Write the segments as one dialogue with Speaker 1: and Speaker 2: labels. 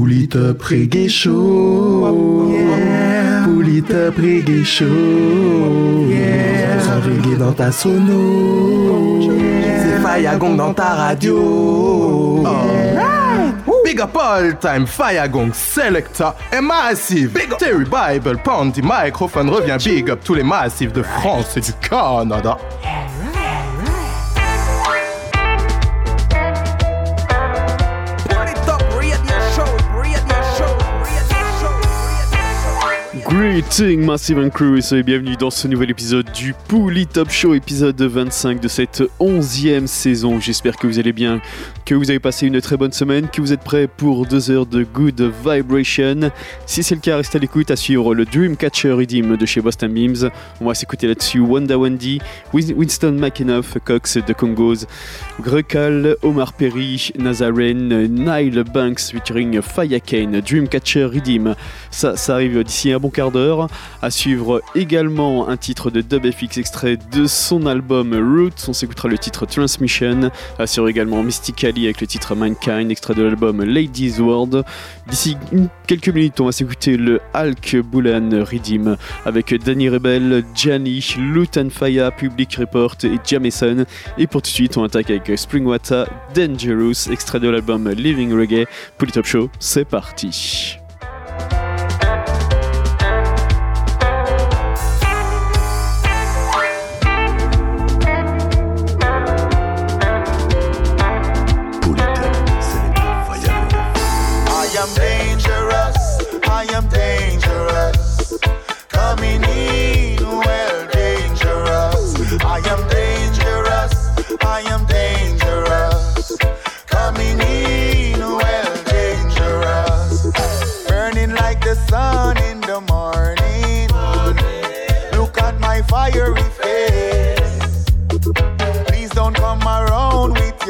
Speaker 1: Pull up reggae show. Yeah. Pull up reggae show. Yeah. Sans reggae dans ta sono. C'est Faya Gong dans ta radio. Big up all time, Fire Gong, Selector et Massive. Big up Terry Bible, Panty, microphone revient. Big up tous les massifs de France et du Canada.
Speaker 2: Greeting Massive and Crew et bienvenue dans ce nouvel épisode du Pouli Top Show, épisode 25 de cette onzième saison. J'espère que vous allez bien, que vous avez passé une très bonne semaine, que vous êtes prêts pour deux heures de good vibration. Si c'est le cas, restez à l'écoute à suivre le Dreamcatcher Redeem de chez Boston Beams. On va s'écouter là-dessus Wanda Wendy, Winston McEnough, Cox de Congos, Grekal, Omar Perry, Nazaren, Nile Banks featuring Faya Kane, Dreamcatcher Redeem. Ça, ça arrive d'ici un bon d'heure. À suivre également un titre de Dub FX extrait de son album Roots. On s'écoutera le titre Transmission. À suivre également Mystically avec le titre Mankind, extrait de l'album Ladies World. D'ici quelques minutes, on va s'écouter le Hulk Boulan Redeem avec Danny Rebel, Gianni, Lutan Faya, Public Report et Jameson. Et pour tout de suite, on attaque avec Springwater Dangerous, extrait de l'album Living Reggae. Pour le Top Show, c'est parti.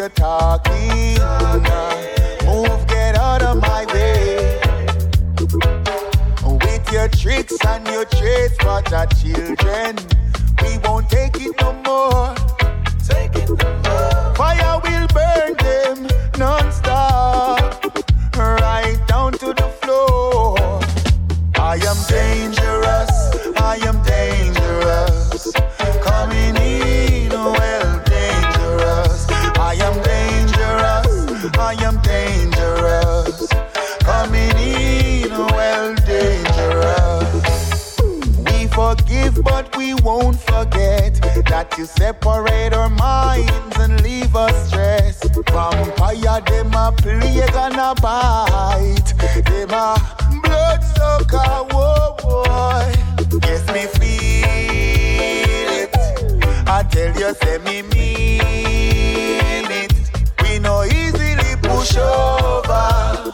Speaker 3: You're talking. Move, get out of my way. With your tricks and your trades for the children, we won't take it no more. We won't forget that you separate our minds and leave us stressed. Vampire, them a plague and a bite. Them a blood sucker, whoa boy. Yes, me feel it. I tell you, say me mean it. We no easily push over.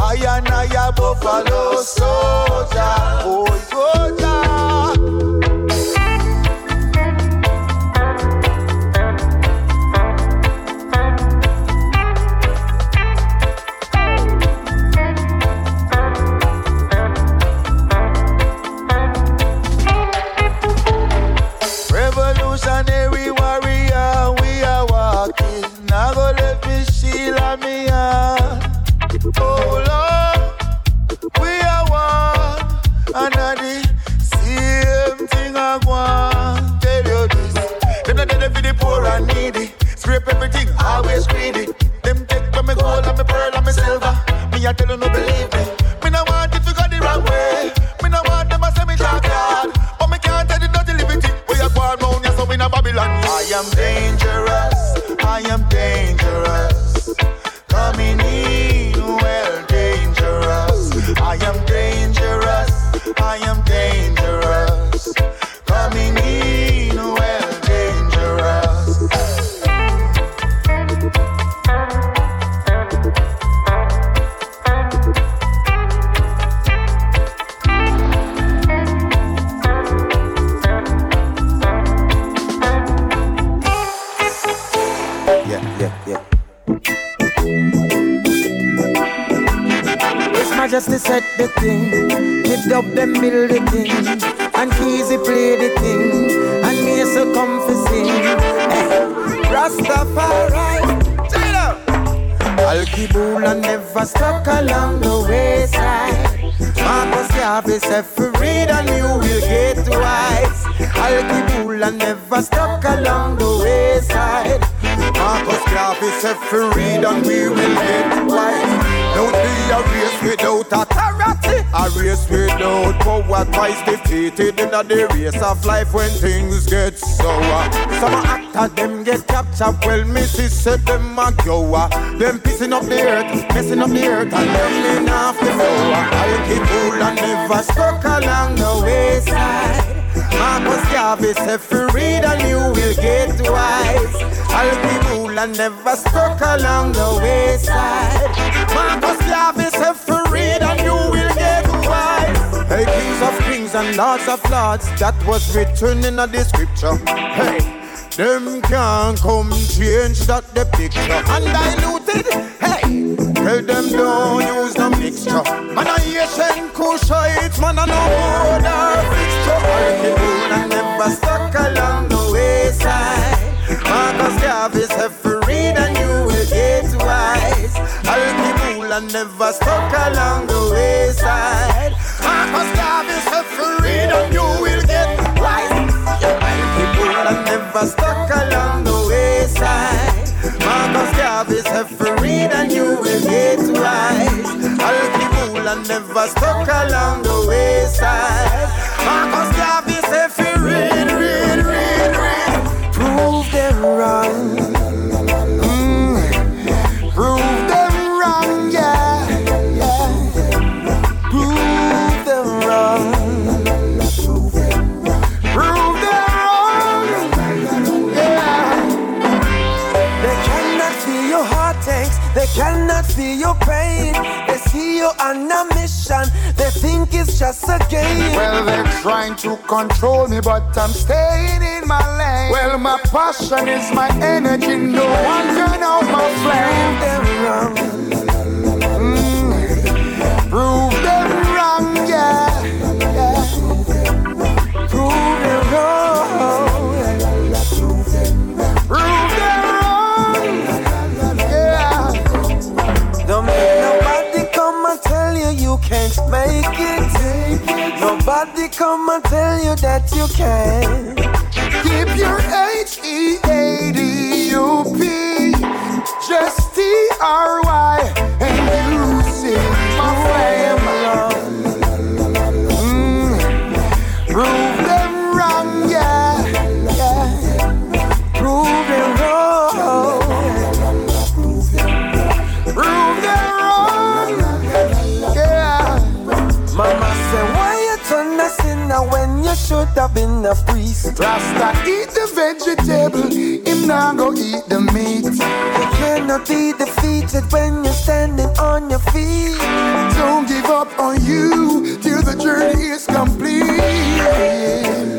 Speaker 3: I and I a buffalo soldier, oh soldier. And I the same thing I want. Tell you this. Them not dead for the poor and needy. Scrape everything, always greedy. Them take from me gold and me pearl and me silver. Me I tell you no believe me. Me no want it to go the wrong way. Me no want them a me talk hard. But me can't tell the dirty liberty. We are going round here so in a Babylon. I am dangerous. I am dangerous. Coming in For read and we will get wise. Don't be a race without authority. A race without power, twice defeated in the race of life when things get sour. Some actors them get captured, well, Missy said them a go. Them pissing up the earth, messing up the earth, and them off the floor. I'll keep cool and never stuck along the wayside. Marcus Garvey said, "For read and you will get wise." I'll cool and never stuck along the wayside. Marcus said, "For read and you will get wise." Hey, kings of kings and lords of lords, that was written in the scripture. Hey. Them can't come change that the picture undiluted. Hey, tell them don't use no mixture. Man a Asian Kushite, man a no border fixture. All and never stuck along the wayside. Marcus Garvey said for and you will get wise. I'll be cool and never stuck along the wayside. Marcus Garvey said for read and you will get wise. I'll be cool and never stuck along the wayside. Marcus Garvey said for read and you will get wise. I'll be cool and never stuck along the wayside. Marcus Garvey said for read, read, read, read. Prove them
Speaker 4: think it's just a game.
Speaker 3: Well, they're trying to control me, but I'm staying in my lane. Well, my passion is my energy, no one turn out my flame.
Speaker 4: Mm.
Speaker 3: Prove
Speaker 4: come and tell you that you can.
Speaker 3: Keep your H E A D U P, just T R Y, and
Speaker 4: been a priest?
Speaker 3: Rasta eat the vegetable, him now go eat the meat.
Speaker 4: You cannot be defeated when you're standing on your feet.
Speaker 3: Don't give up on you till the journey is complete.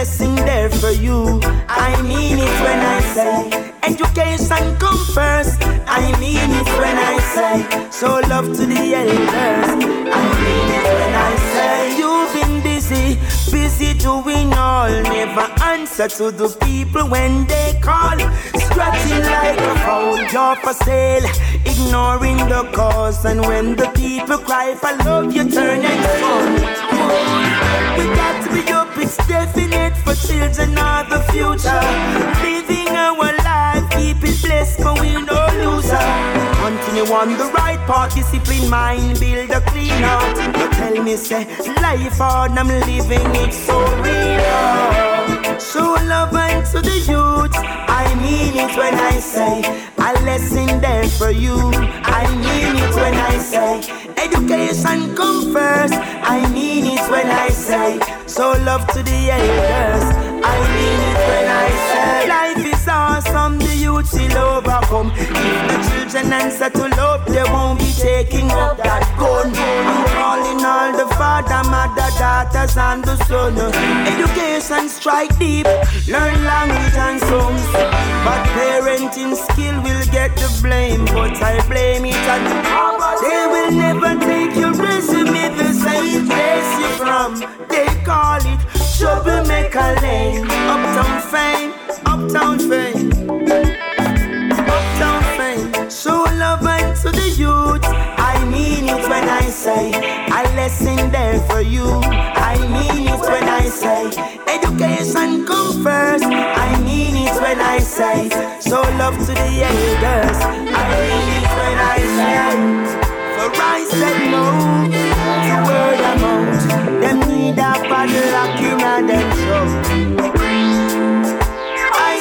Speaker 5: Blessing there for you. I mean it when I say education come first. I mean it when I say so love to the elders. I mean it when I say you've been busy, busy doing all. Never answer to the people when they call. Scratching like a foul, you're for sale. Ignoring the cause, and when the people cry for love, you turn and phone. We got to be up, it's definite for children of the future. Living our life, keep it blessed, but we no loser. Continue on the right path, discipline mind, build a clean heart. You tell me, say, life hard, I'm living it so real. Show love and to the youth. I mean it when I say a lesson there for you. I mean it when I say education come first. I mean it when I say so love to the elders. I mean it when I say life awesome, the youth will overcome. If the children answer to love, they won't be taking up that gun. I'm calling all the father, mother, daughters, and the son. Education strike deep, learn language and songs. But parenting skill will get the blame, but I blame it on the. They will never take your resume the same place you from. They call it troublemaker lane, uptown fame uptown fame. Uptown fame. Show love and to the youth. I mean it when I say a lesson there for you. I mean it when I say education come first. I mean it when I say show love to the elders. I mean it when I say for I said no to word amount. Them need a padlock in a them show.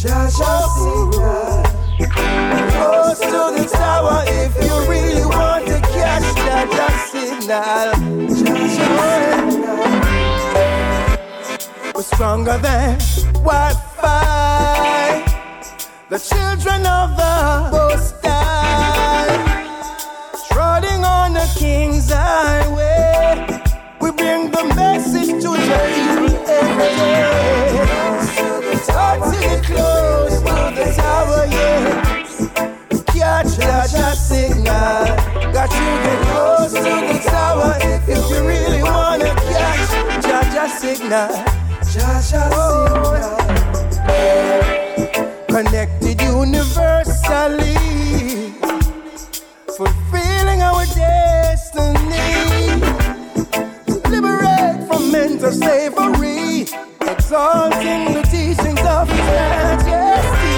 Speaker 6: Jah Jah signal. Close to the tower if you really want to catch Jah Jah signal. Jah Jah signal. We're stronger than Wi-Fi. The children of the Most High, trotting on the King's highway, we bring the message to the people every day hearts in close to the tower, yeah. Catch that signal. Got you get close to the tower if you really wanna catch that signal. Jah Jah signal. Connected universally, fulfilling our destiny. Liberate from mental slavery exalting the teachings of His majesty.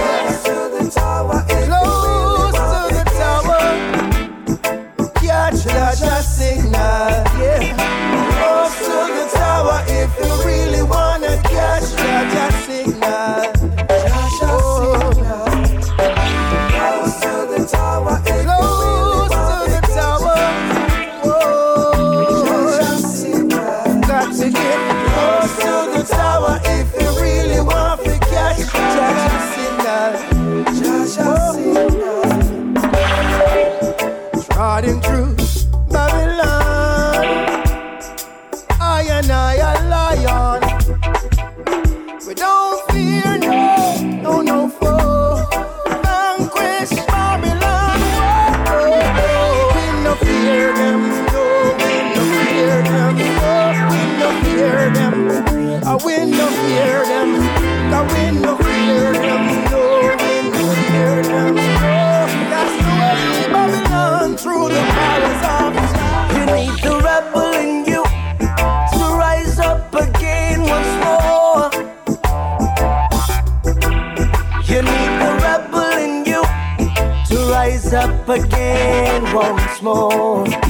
Speaker 6: Close to the tower, close to the tower, catch the signal.
Speaker 5: up again once more.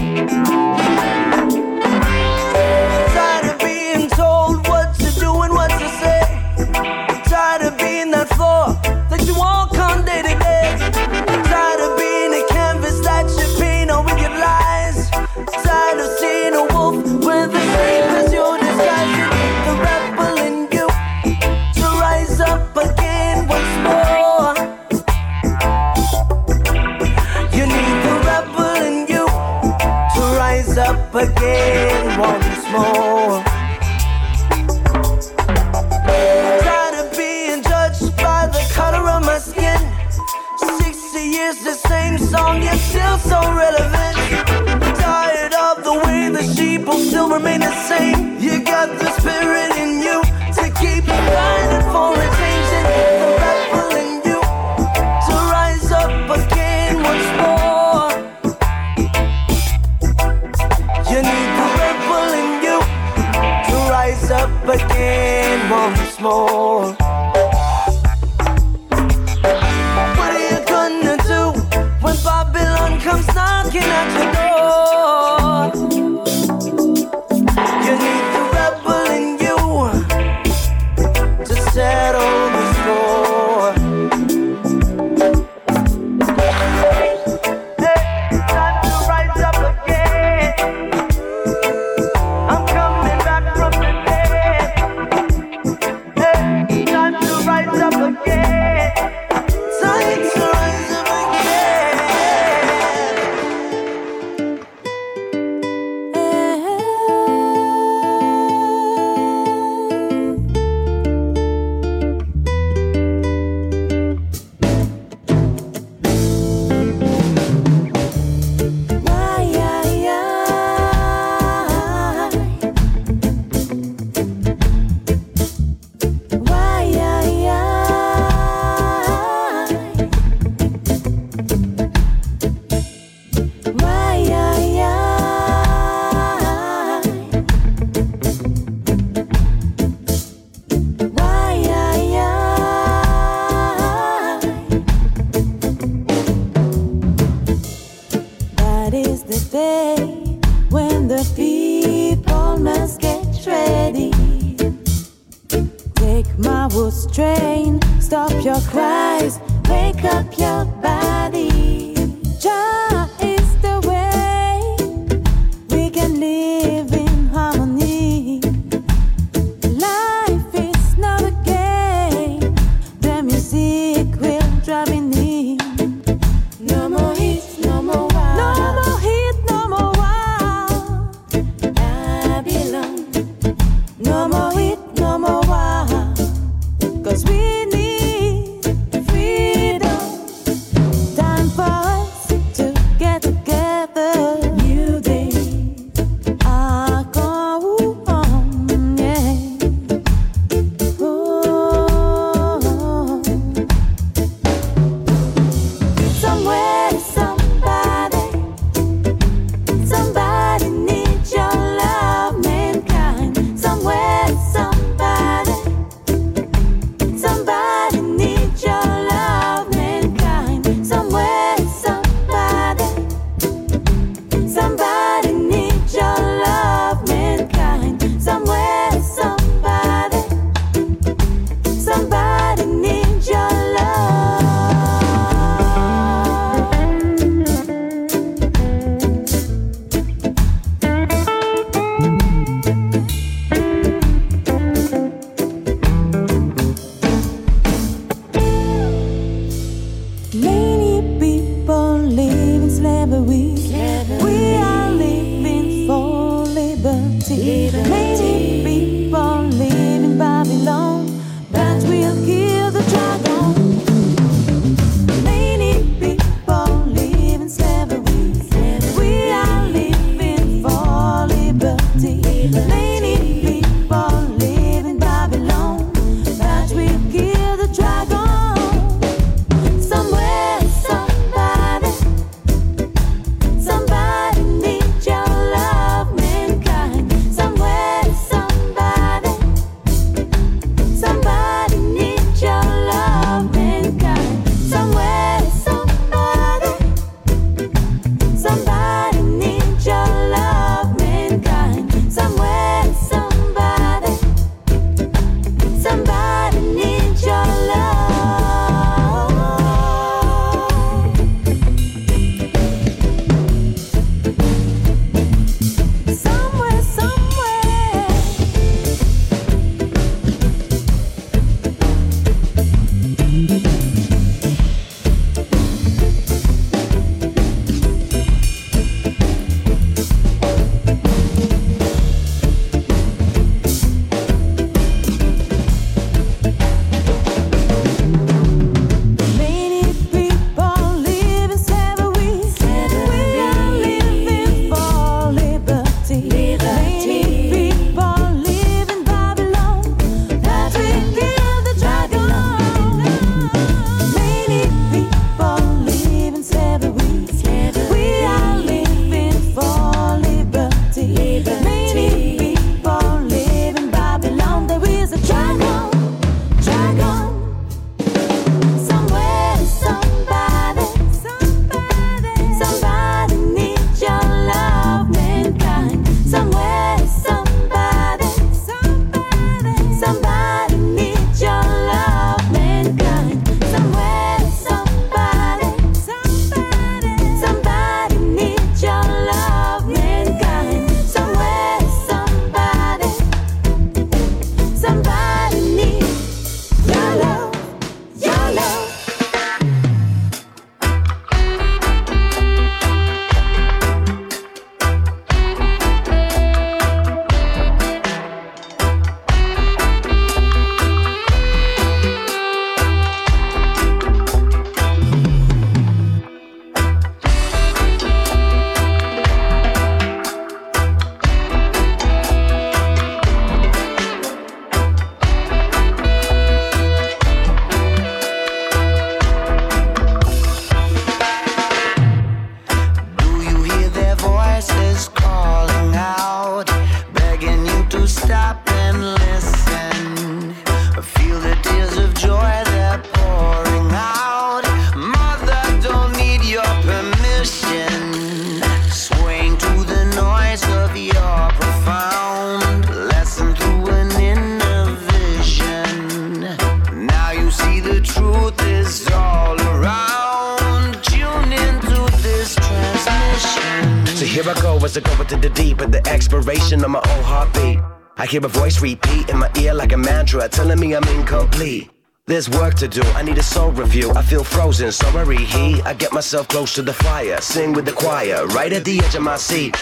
Speaker 5: To do,
Speaker 7: I need a soul review. I feel frozen, so I reheat. I get myself close to the fire, sing with the choir, right at the edge of my seat.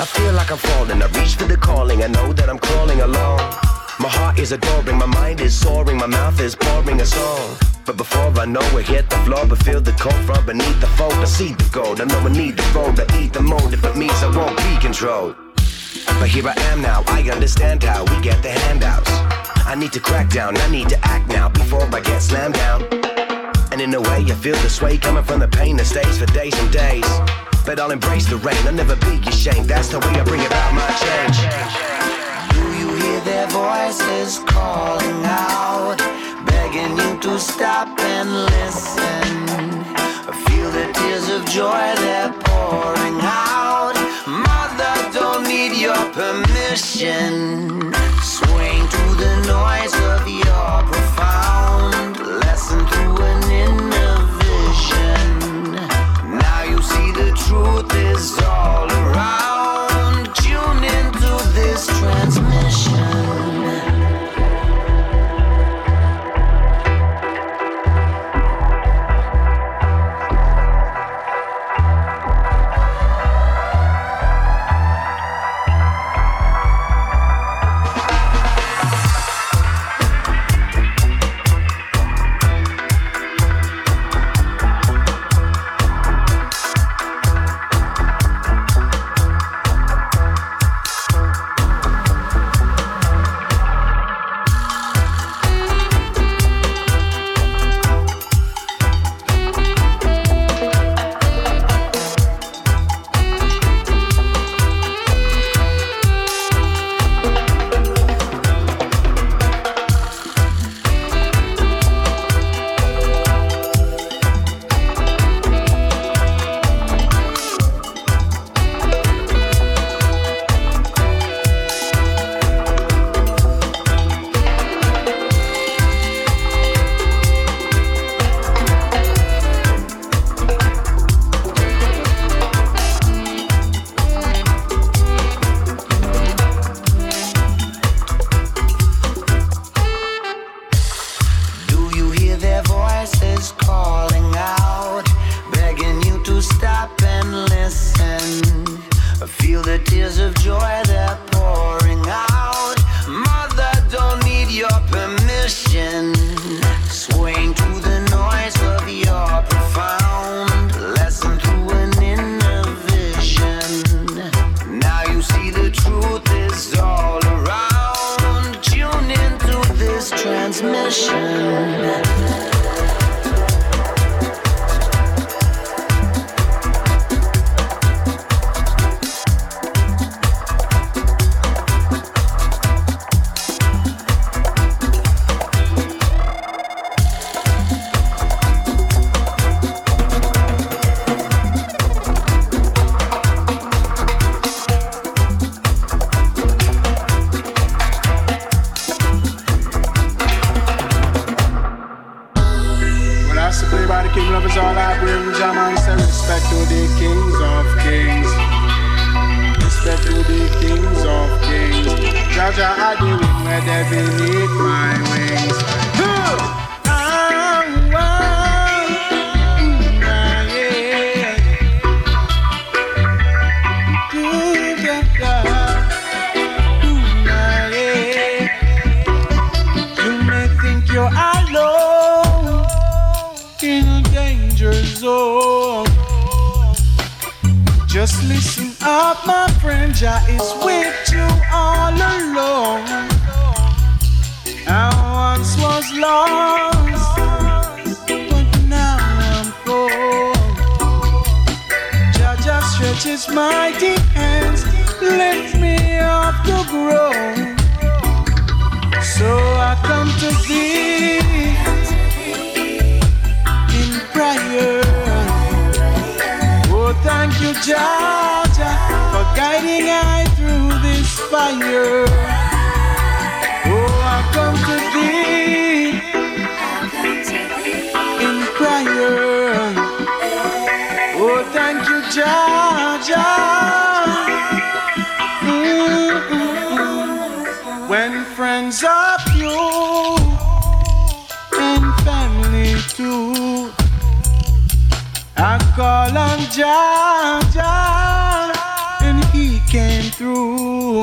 Speaker 7: I feel like I'm falling, I reach for the calling, I know that I'm crawling along. My heart is adoring, my mind is soaring, my mouth is pouring a song. But before I know it, hit the floor, but feel the cold from beneath the fold. I see the gold, I know I need the road, I eat the mold if it means I won't be controlled. But here I am now, I understand how we get the handouts. I need to crack down, I need to act now I get slammed down. And in a way, I feel the sway coming from the pain that stays for days and days. But I'll embrace the rain, I'll never be ashamed. That's the way I bring about my change.
Speaker 8: Do you hear their voices calling out, begging you to stop and listen? Feel the tears of joy they're pouring out. Mother, don't need your permission. Swing to the noise truth is all around. Tune into this transmission.
Speaker 9: I
Speaker 10: call on Jah, and He came through.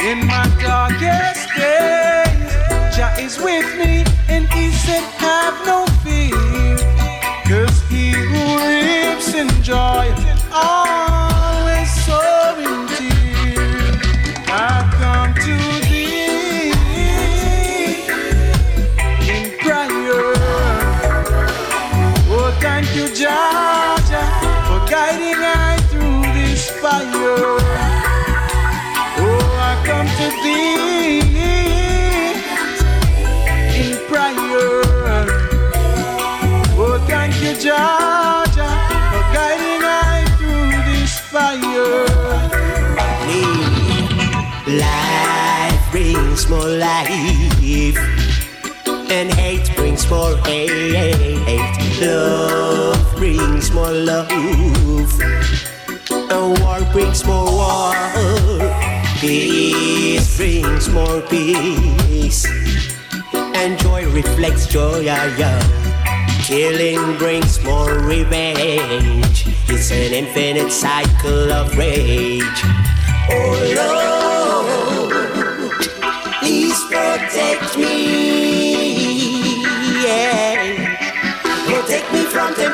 Speaker 10: In my darkest days, Jah is with me, and He said, Have no fear, cause He who lives in joy always
Speaker 5: hate. Love brings more love, and war brings more war. Peace brings more peace, and joy reflects joy. Yeah. Killing brings more revenge. It's an infinite cycle of rage. Oh Lord,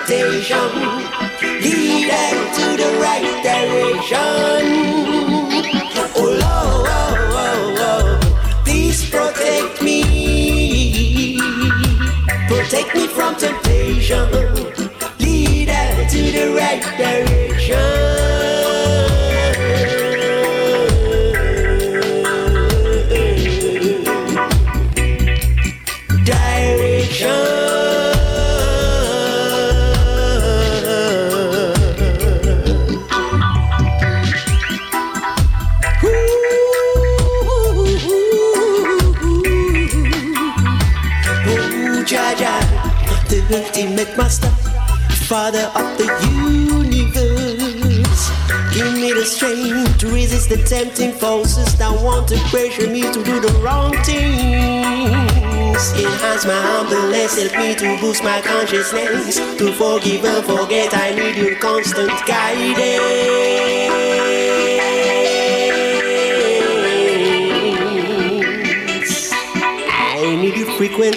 Speaker 5: me. Lead them to the right direction. Oh Lord, oh, oh, please protect me. Protect me from temptation. Lead them to the right direction. Ultimate master, father of the universe. Give me the strength to resist the tempting forces that want to pressure me to do the wrong things. Enhance my humbleness, help me to boost my consciousness. To forgive and forget, I need your constant guidance. I need your frequent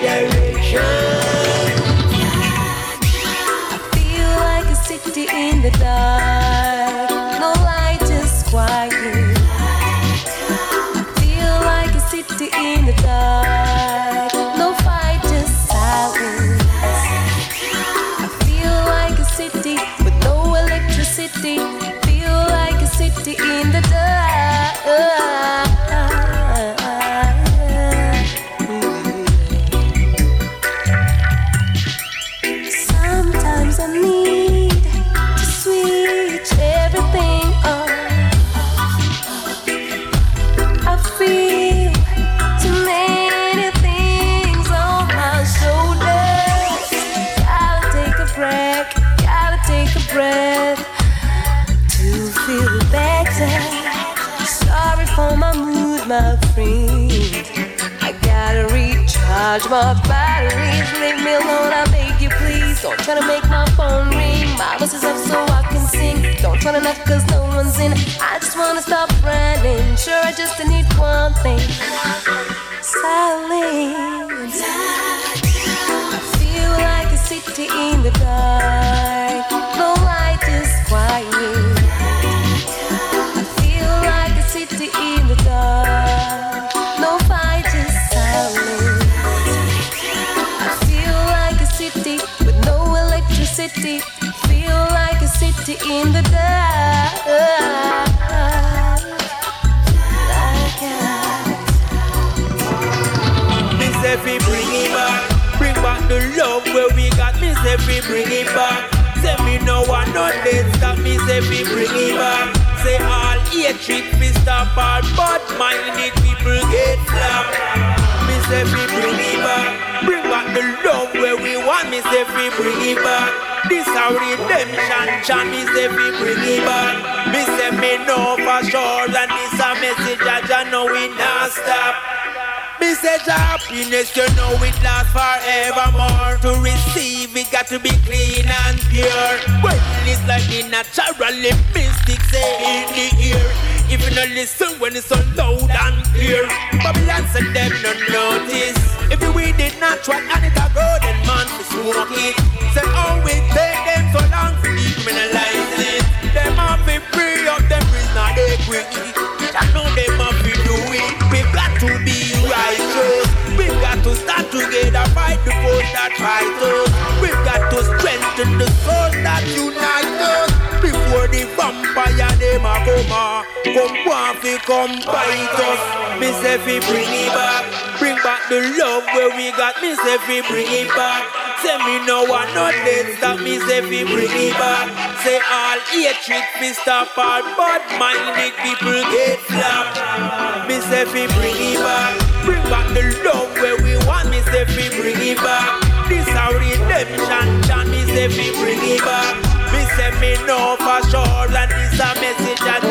Speaker 5: direction.
Speaker 11: Recharge my batteries. Leave me alone, I beg you, please. Don't try to make my phone ring. My voice is up so I can sing. Don't try to knock cause no one's in. I just wanna stop running. Sure, I just need one thing silence. I feel like a city in the dark. The
Speaker 12: love where we got. Me say we bring it back. Say me no one no dead stop. Me say we bring it back. Say all hatred we stop all bad minded people get slapped. Me say we bring it back. Bring back the love where we want. Me say we bring it back. This our redemption, chan. Me say we bring it back. Me say me know for sure, and this a message I know we not stop. Me say the happiness, you know it lasts forevermore. To receive it, got to be clean and pure. Well, it's like the natural mystic say in the ear. If you not listen when it's so loud and clear, Babylon said them no notice. If you weed it natural and it a grow, then man to smoke it. Say oh it take them so long to decriminalize it. Them have to free up them prisoner they quick. I know them that fight us. We've got to strengthen the souls that unite us. Before the vampire them a come a come want fi come bite us. Me say fi bring it back, bring back the love where we got. Me say fi bring it back. Say me no one no dead stop. Me say fi bring it back. Say all hatred fi stop all bad minded people get slapped. Me say fi bring it back, bring back the love where we want. Me say fi bring it back. Redemption, chan. Me say fi bring it back. Me say me know for sure, and this a message that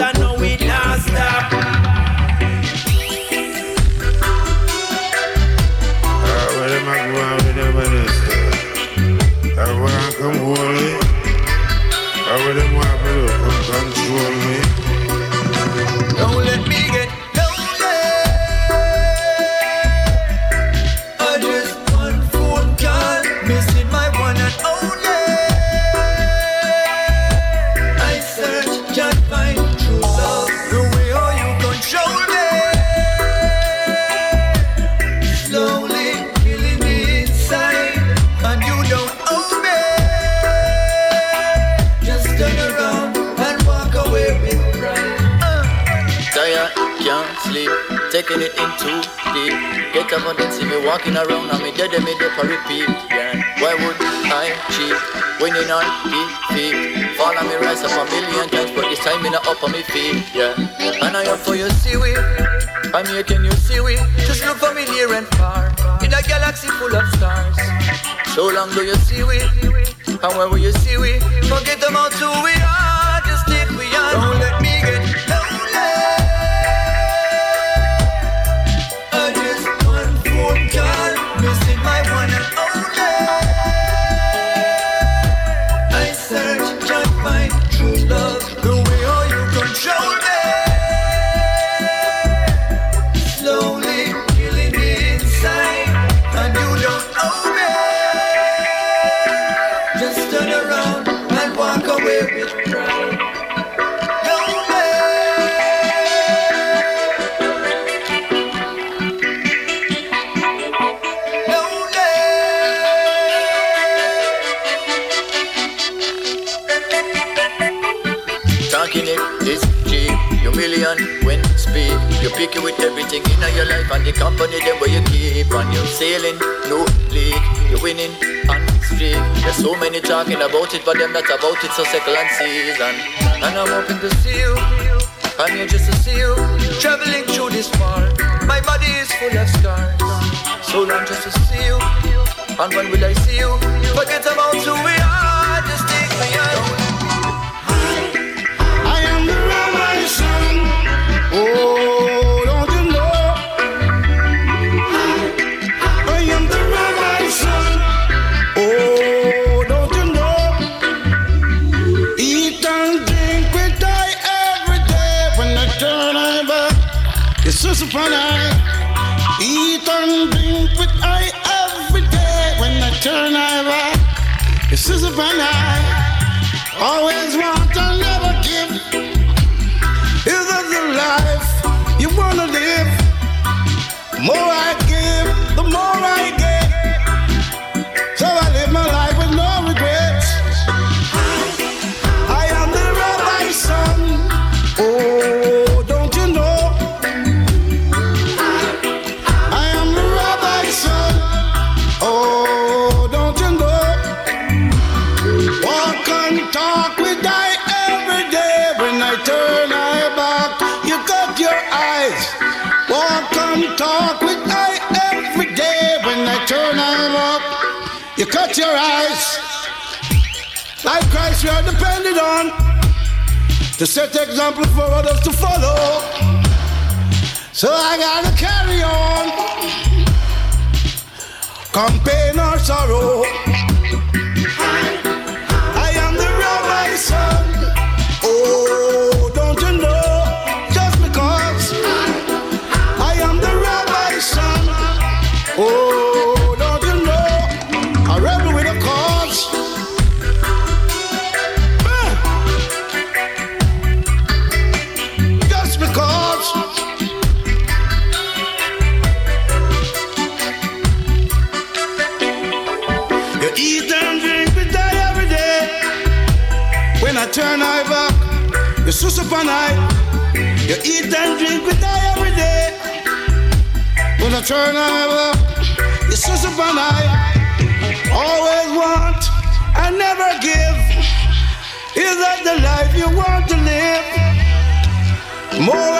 Speaker 13: taking it in too deep. Get up and see me walking around and me dead and me dead for repeat. Yeah. Why would I cheat? Winning on defeat. Fall on me rise up a million times, but this time me not up on me feet. Yeah. And I am for your seaweed. I'm here, can you see we? Just look for me near and far. In a galaxy full of stars. So long do you see we? And where will you see we? Forget about who we are.
Speaker 14: Call, missing my one and
Speaker 13: everything in your life and the company them where you keep. And you sailing, no leak. you're winning on streak. There's so many talking about it, but them not about it. So second season. And I'm hoping to see you. I'm here just to see you. Traveling through this far. My body is full of scars. So long just to see you. And when will I see you? Forget about who we are. Just take me on.
Speaker 15: I am the rabbi son. Oh, I. Eat and drink with I every day when I turn I back. It's I. Always which we are depended on to set example for others to follow. So I gotta carry on, come pain or sorrow. I am the road I. and I. You eat and drink with I every day. When I turn over, you sus and I. Always want and never give. Is that the life you want to live? More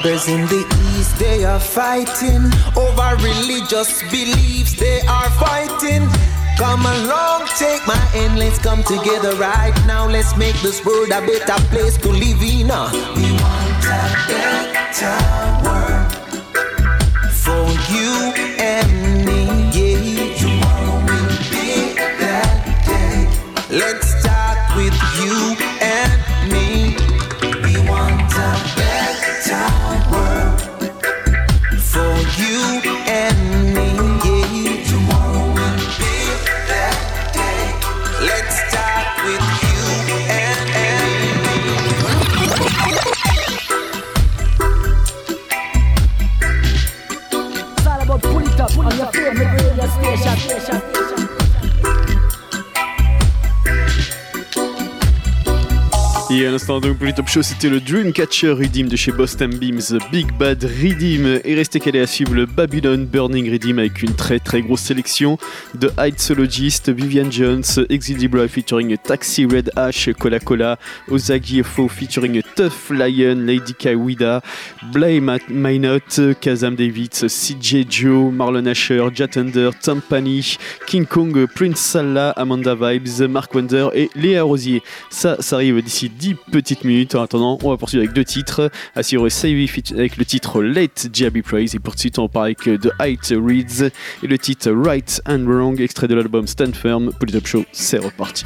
Speaker 5: Others in the East, they are fighting over religious beliefs. They are fighting. Come along, take my hand, let's come together right now. Let's make this world a better place to live in. Uh. We want a better
Speaker 2: donc pour les top show c'était le Dreamcatcher Redeem de chez Boston Beams Big Bad Redeem et restez calé à suivre le Babylon Burning Redeem avec une très très grosse sélection de Hydsologist, Vivian Jones, Exilibra featuring Taxi Red Ash, Cola Cola, Ozagi FO featuring Tough Lion, Lady Kawida, Blay Minot, Kazam Davids, CJ Joe, Marlon Asher, Jatender, Tom Pani, King Kong, Prince Salah, Amanda Vibes, Mark Wonder et Léa Rosier. Ça, ça arrive d'ici 10 petites minutes. En attendant, on va poursuivre avec deux titres. Assuré Savvy feat- avec le titre Late Jabby Praise. Et pour suite, on part avec The Height Reads et le titre Right and Wrong, extrait de l'album Stand Firm. Pour le top show, c'est reparti.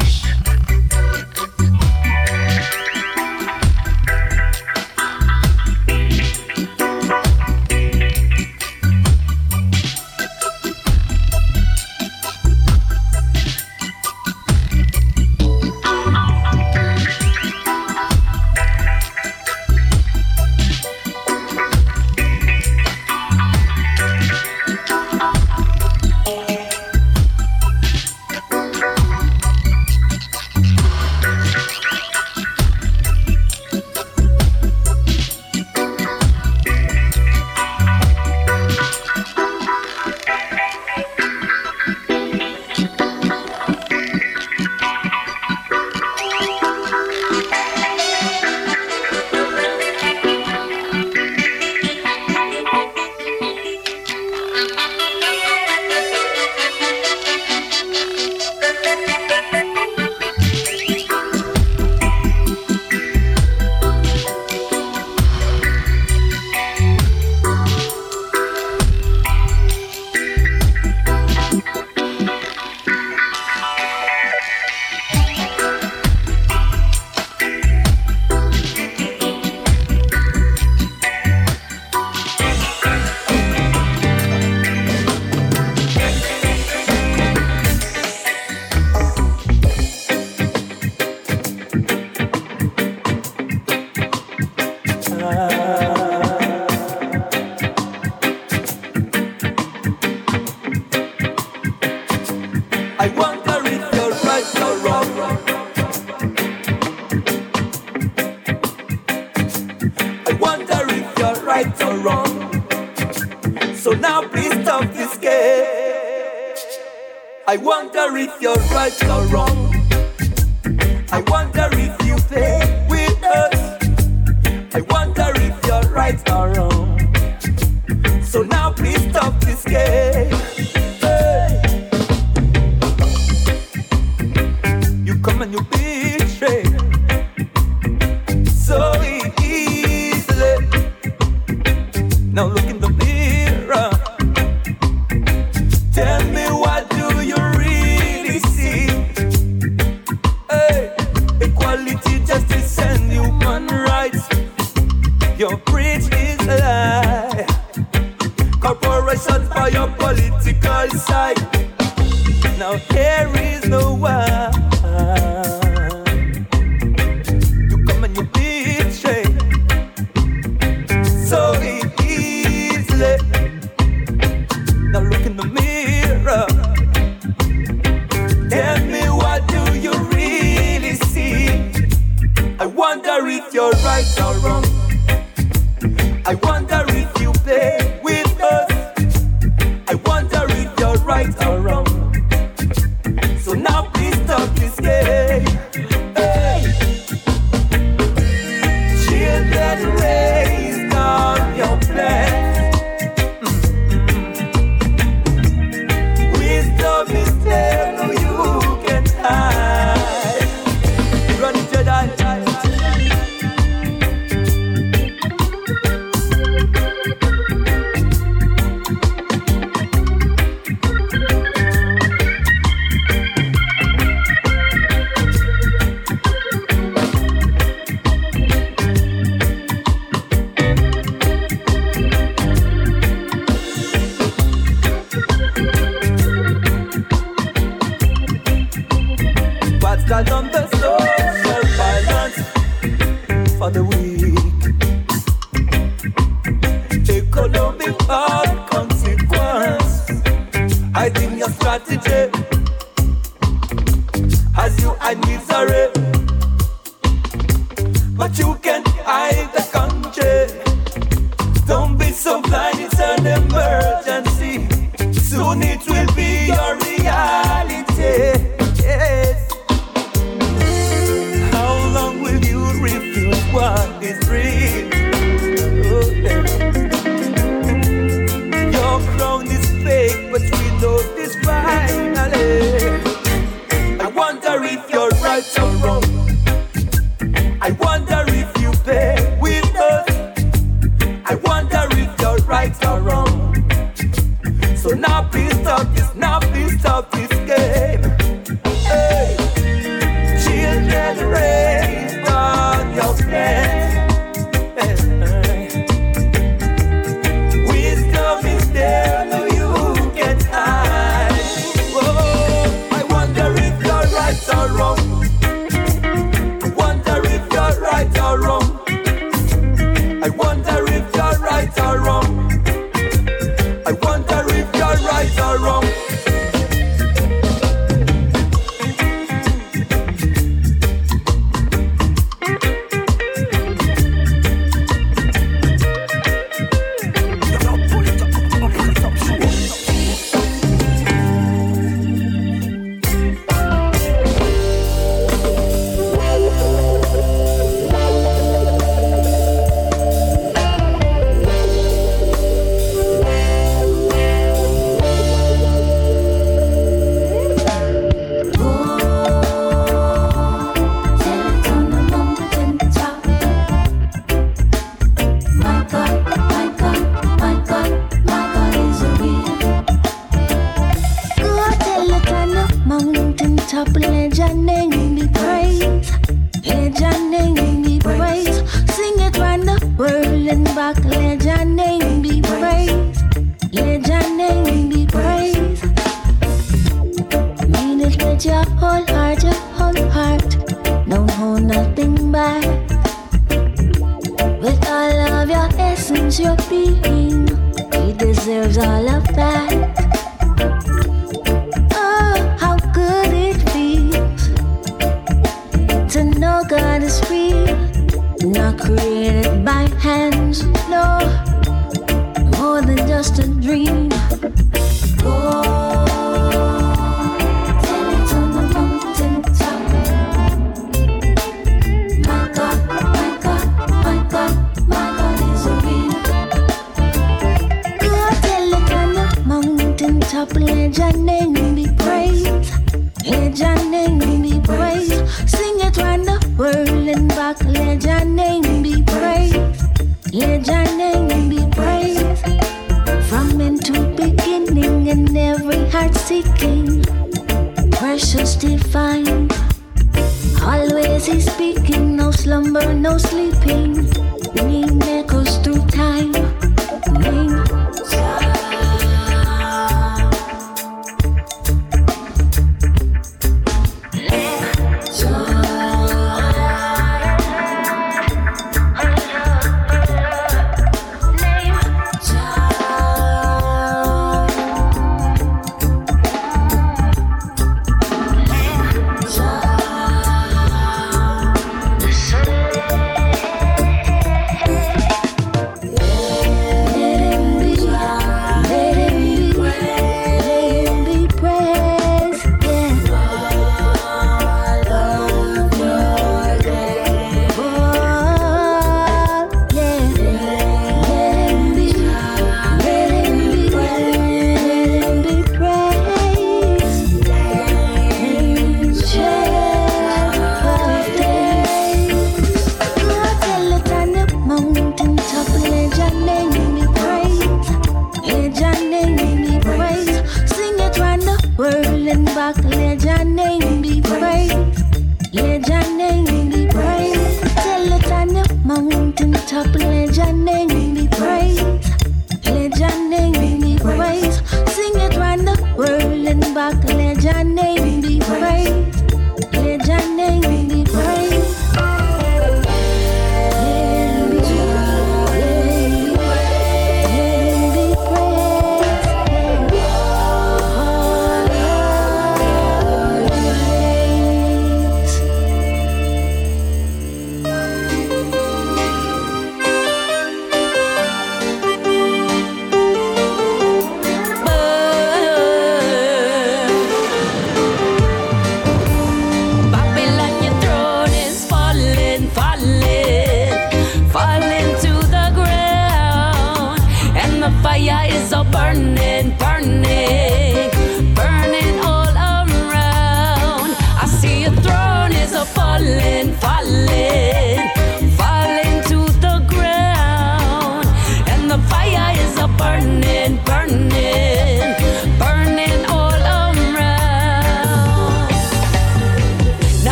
Speaker 16: Now look
Speaker 17: at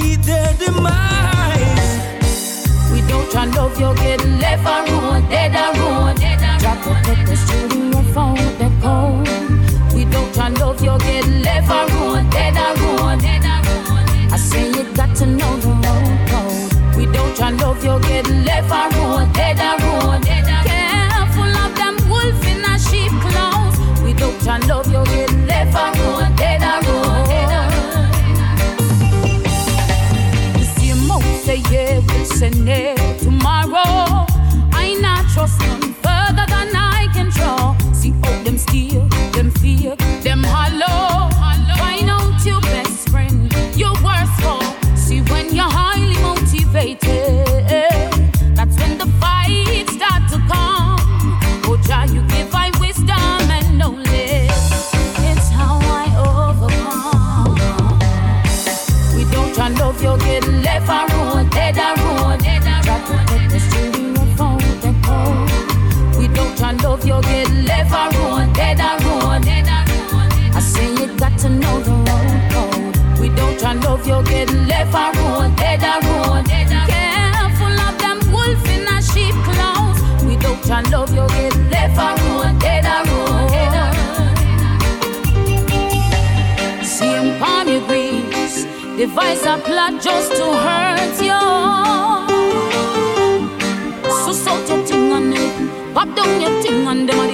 Speaker 17: meet their demise.
Speaker 18: We don't try love, you're getting left and ruined, dead and ruined. Drop the peppers, shooting your phone with the cold. We don't try love, you're getting left for ruined, dead and ruined. I say you got to know the road. We don't try love, you're getting left and ruined, dead and ruined. Careful of them wolf in a sheep clothes. We don't try love, you're getting cine. You get
Speaker 3: getting left around, dead around. Careful of them wolf in a sheep clothes. Without your love, you get getting left around, dead around. Seeing palm your greens, devise a plot just to hurt you. So salt your thing on it, pop down your thing on them.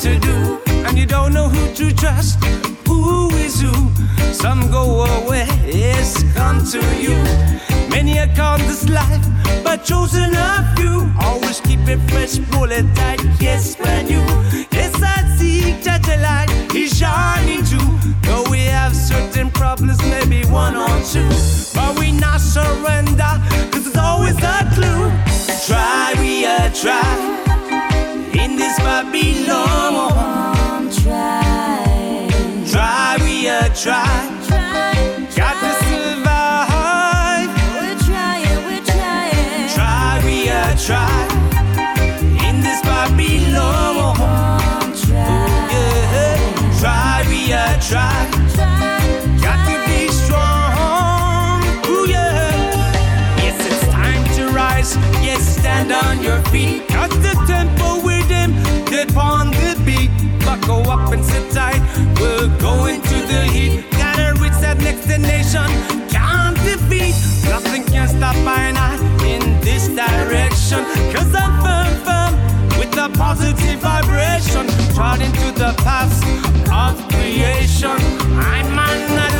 Speaker 3: to
Speaker 19: do, and you
Speaker 20: don't know
Speaker 5: who to trust. Who is who? Some go away, yes, come to you. Many a called this life, but chosen a few. Always keep it fresh, bullet tight, yes, when you. Yes, I see that a light He's shining too. Though we have certain problems, maybe one or two. But we not surrender, cause it's always a clue. Try, we are try in this Babylon. Dry, we are try. go up and sit tight. We're going to the heat. Gotta reach that next destination. Can't defeat. Nothing can stop my eye in this direction. Cause I'm firm, firm with a positive vibration.
Speaker 21: Trod into the paths of creation. I'm a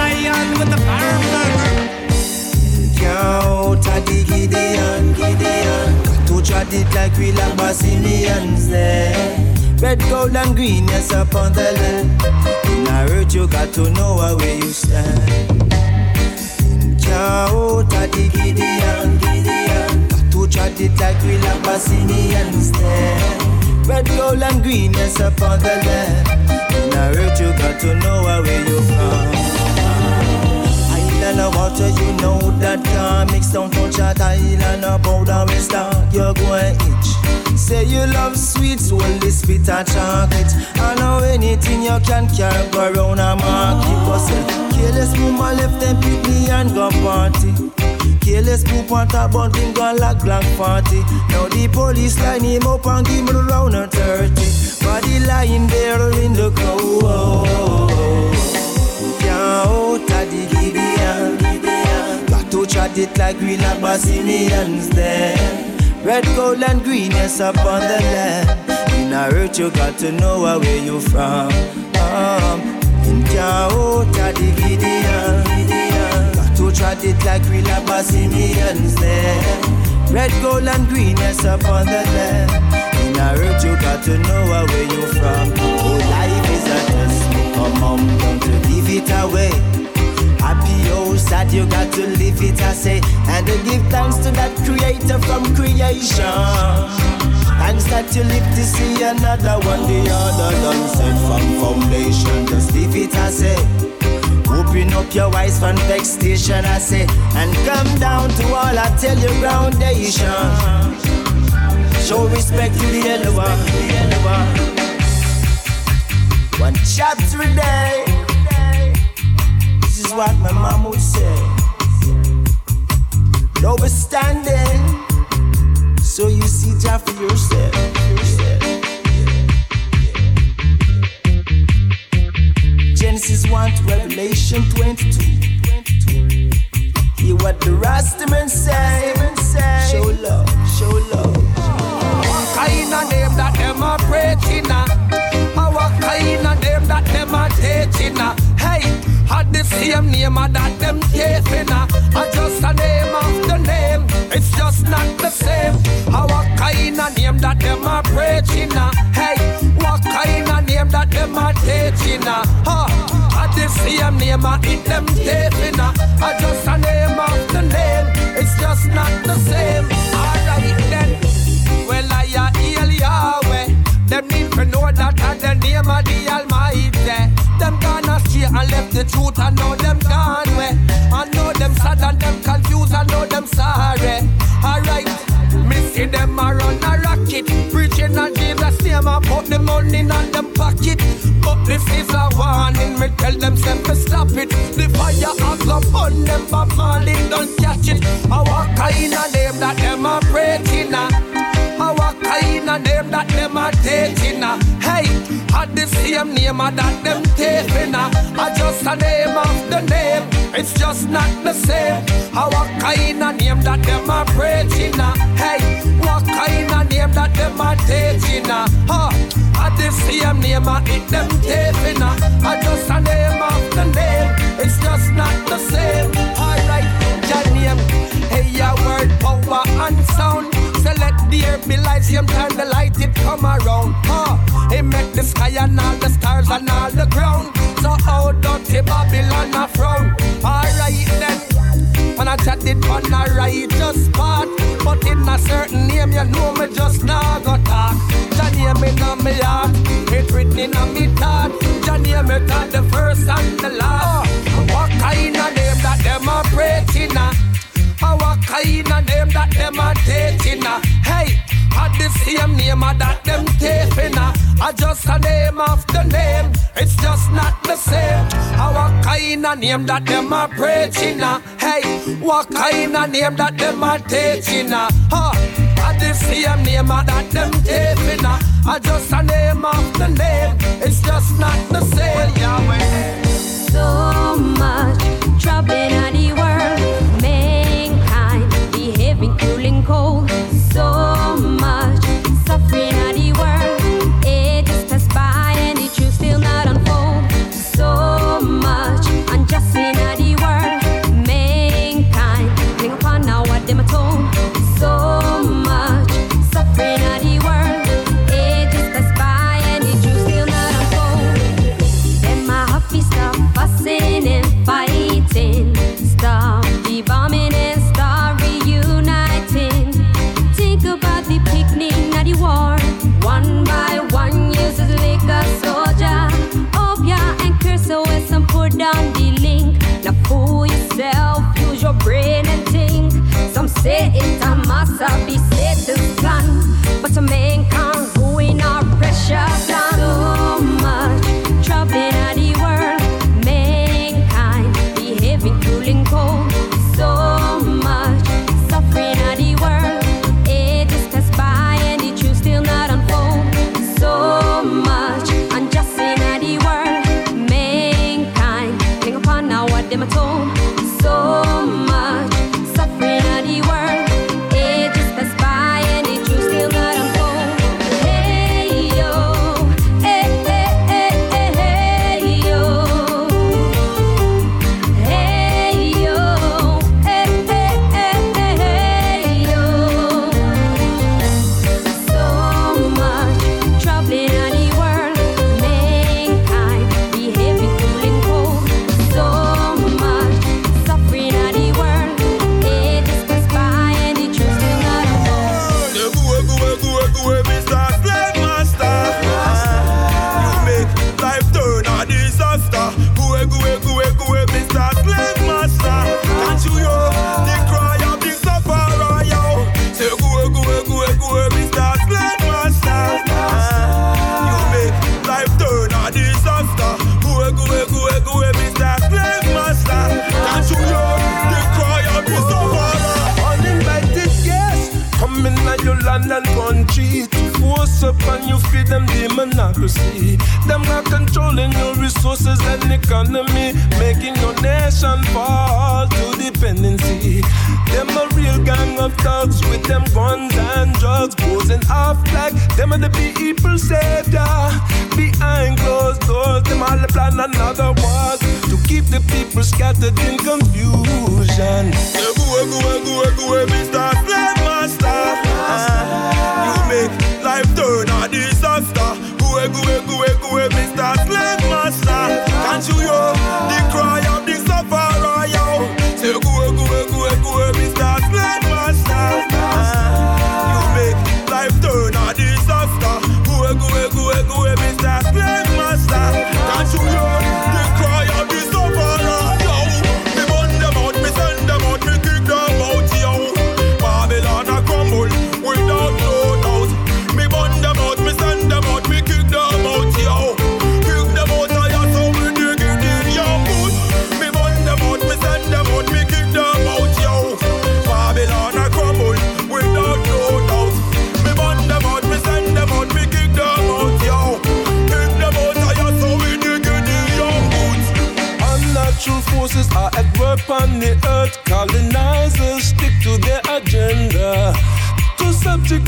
Speaker 21: lion with a power
Speaker 5: out at the Gideon, Gideon. To tread it like we like Basilians there. Red, gold, and green, yes, upon the land. In a earth, you got to know where you stand. Count a the Gideon, Gideon. Got to trod it like we like Bassimians there. Red, gold, and green, yes, upon the land. In a earth, you got to know where you from. Of water, you know that can't mix down touch that island of powder we start, you're going itch. Say you love sweets, well this bit of chocolate. I know anything you can carry around a market. Say, careless woman left them pick me and go party. Careless poop on top but him gone like black 40 Now the police line him up and give around a 30 Body lying there in the cold out of the chat it like we like Bassimians there. Red, gold, and green, yes, up on the land. In a earth, you got to know where you from. Um, in of the Gideon. Got to chat it like we like Bassimians there. Red, gold, and green, yes, up on the land. In a earth, you got to know where you from. Oh, life is a test. Come on, don't you give it away. Happy or sad, you got to live it, I say. And to give thanks to that creator from creation. Thanks that you live to see another one, the other done set from foundation. Just leave it, I say. Open up your eyes from vexation, I say. And come down to all I tell you, groundation. Show respect to the one, one. One chapter a day. Is what my mom would say. Overstanding. So you see Jah for yourself. Genesis 1 to Revelation 22. Hear what the Rastaman say. Show love, show love.
Speaker 22: Same name uh, that them taping. uh? Uh, Just a name of the name, it's just not the same. Uh, What kind of name that them are preaching? uh? Hey, what kind of name that them are teaching? uh? Huh? Had the same name, uh, it them taping. uh? Uh, Just a name of the name, it's just not the same. Alright then. Well, I hail Yahweh. Them need to know that at the name of the Almighty. Astray and left the truth. I know them gone way. I know them sad and them confused. I know them sorry. Alright, me see them a run a rocket, preaching on Jesus' name and put the money in them pocket. But this is a warning. Me tell them step to stop it. The fire has go burn them, but Marley don't catch it. I walk kind of name that them a preaching. What kind of name that them are taking? uh? Hey, had the same name uh, that them taking? uh? I just a name of the name, it's just not the same. I what kind of name that them are preaching? Hey, what kind of name that them are taking? On me thought name it at the first and the last What kind of name that them a preaching uh? What kind of name that them a taking uh? Hey, had the same name uh, that them taking uh? I just a name of the name It's just not the same uh, What kind of name that them a preaching uh? Hey, what kind of name that them a taking uh? Huh? The same name uh, that them taking uh? I just a name of the name It's just not the same Yahweh
Speaker 23: So much trouble in the
Speaker 24: democracy. Them not controlling your resources and economy, making your nation fall to dependency. Them a real gang of thugs with them guns and drugs, posing off like them are the people savior. Behind closed doors, them all plan another war to keep the people scattered in confusion.
Speaker 25: Go, go, go, go, go,
Speaker 24: egu, to you.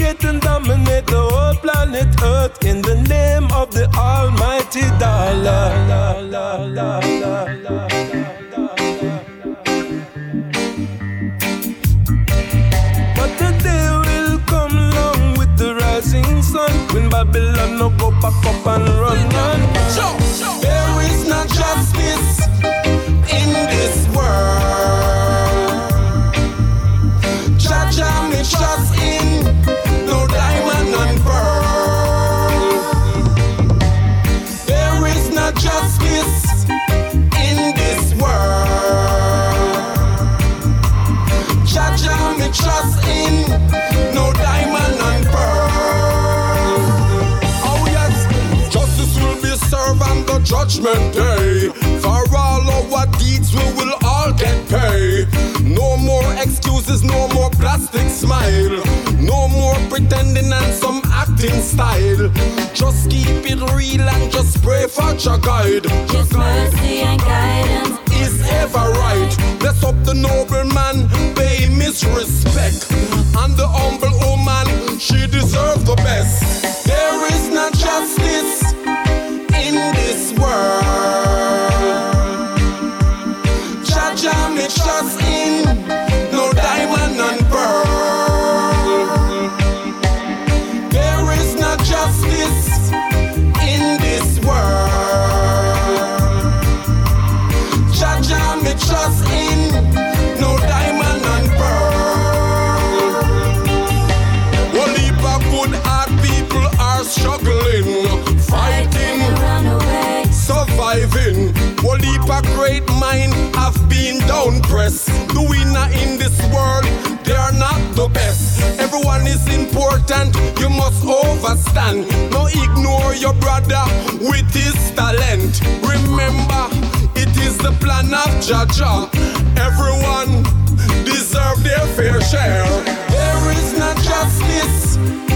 Speaker 24: subjugate and dominate the whole planet Earth in the name of the almighty dollar. But the day will come long with the rising sun when Babylon no go back up and run. run.
Speaker 5: Show, show. judgment day. For all our deeds, we will all get paid. No more excuses, no more plastic smile. No more pretending and some acting style. Just keep it real and just pray for your guide.
Speaker 18: His mercy and guidance
Speaker 5: is ever right. Bless up the nobleman, pay him his respect. And the humble woman, she deserves the best. this world, they are not the best. Everyone
Speaker 25: is important, you must overstand. No ignore your brother with his talent. Remember, it is the plan of Jah Jah. Everyone deserve their fair share. There is not justice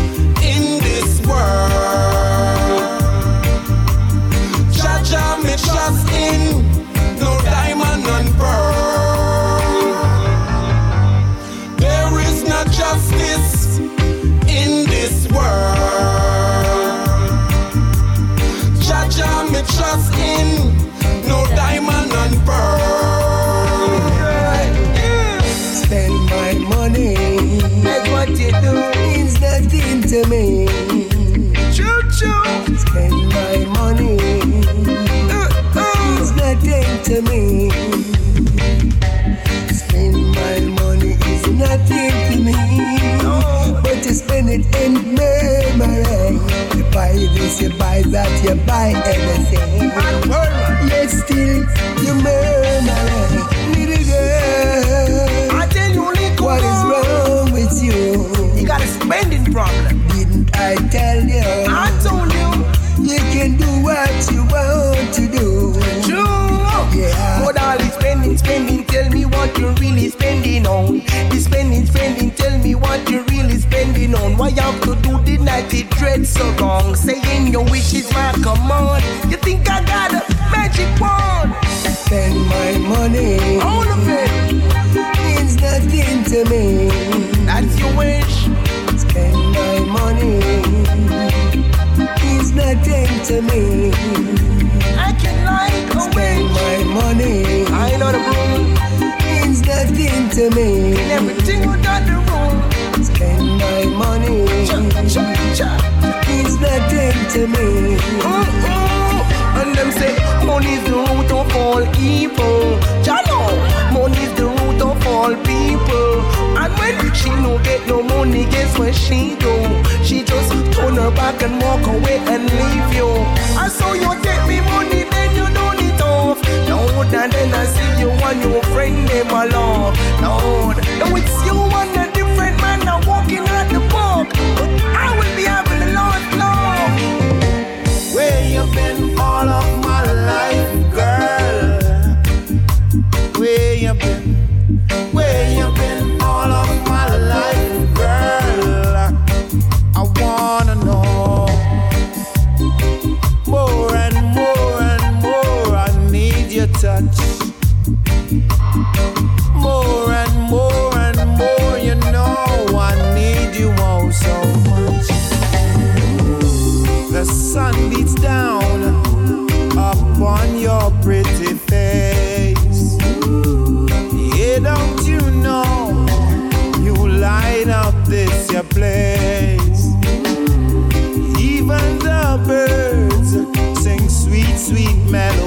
Speaker 25: Jah Jah me trust in no diamond and pearl.
Speaker 4: Spend my money. That's what you do. Means nothing to me. Choo choo. Spend my money. Uh-uh. Means nothing to me. Spend my money is nothing to me. But to spend it in memory. Buy this, you buy that, you buy everything. Yet still you murmur. Little girl.
Speaker 26: I tell you, Nico,
Speaker 4: What is wrong with you?
Speaker 26: You got a spending problem.
Speaker 4: Didn't I tell you?
Speaker 26: I told you.
Speaker 4: You can do what you want to do.
Speaker 26: True.
Speaker 4: Yeah.
Speaker 26: But all this spending, spending, tell me what you're really spending on. On. Why you have to do the nighty dread so long? Saying your wish is my command. You think I got a magic wand?
Speaker 4: Spend my money.
Speaker 26: All of it.
Speaker 4: Means nothing to me.
Speaker 26: That's your wish.
Speaker 4: Spend my money. Means nothing to me.
Speaker 26: I can like a
Speaker 4: Spend my money.
Speaker 26: I know the room.
Speaker 4: Means nothing to me.
Speaker 26: And everything got the room.
Speaker 4: My money. Means nothing to me.
Speaker 26: And them say money's the root of all evil. Jano, money's the root of all people. And when she no get no money, guess what she do? She just turn her back and walk away and leave you. I saw you take me money, then you don't it off. Lord, and then I see you and your friend name along. Lord, now it's you and
Speaker 3: sweet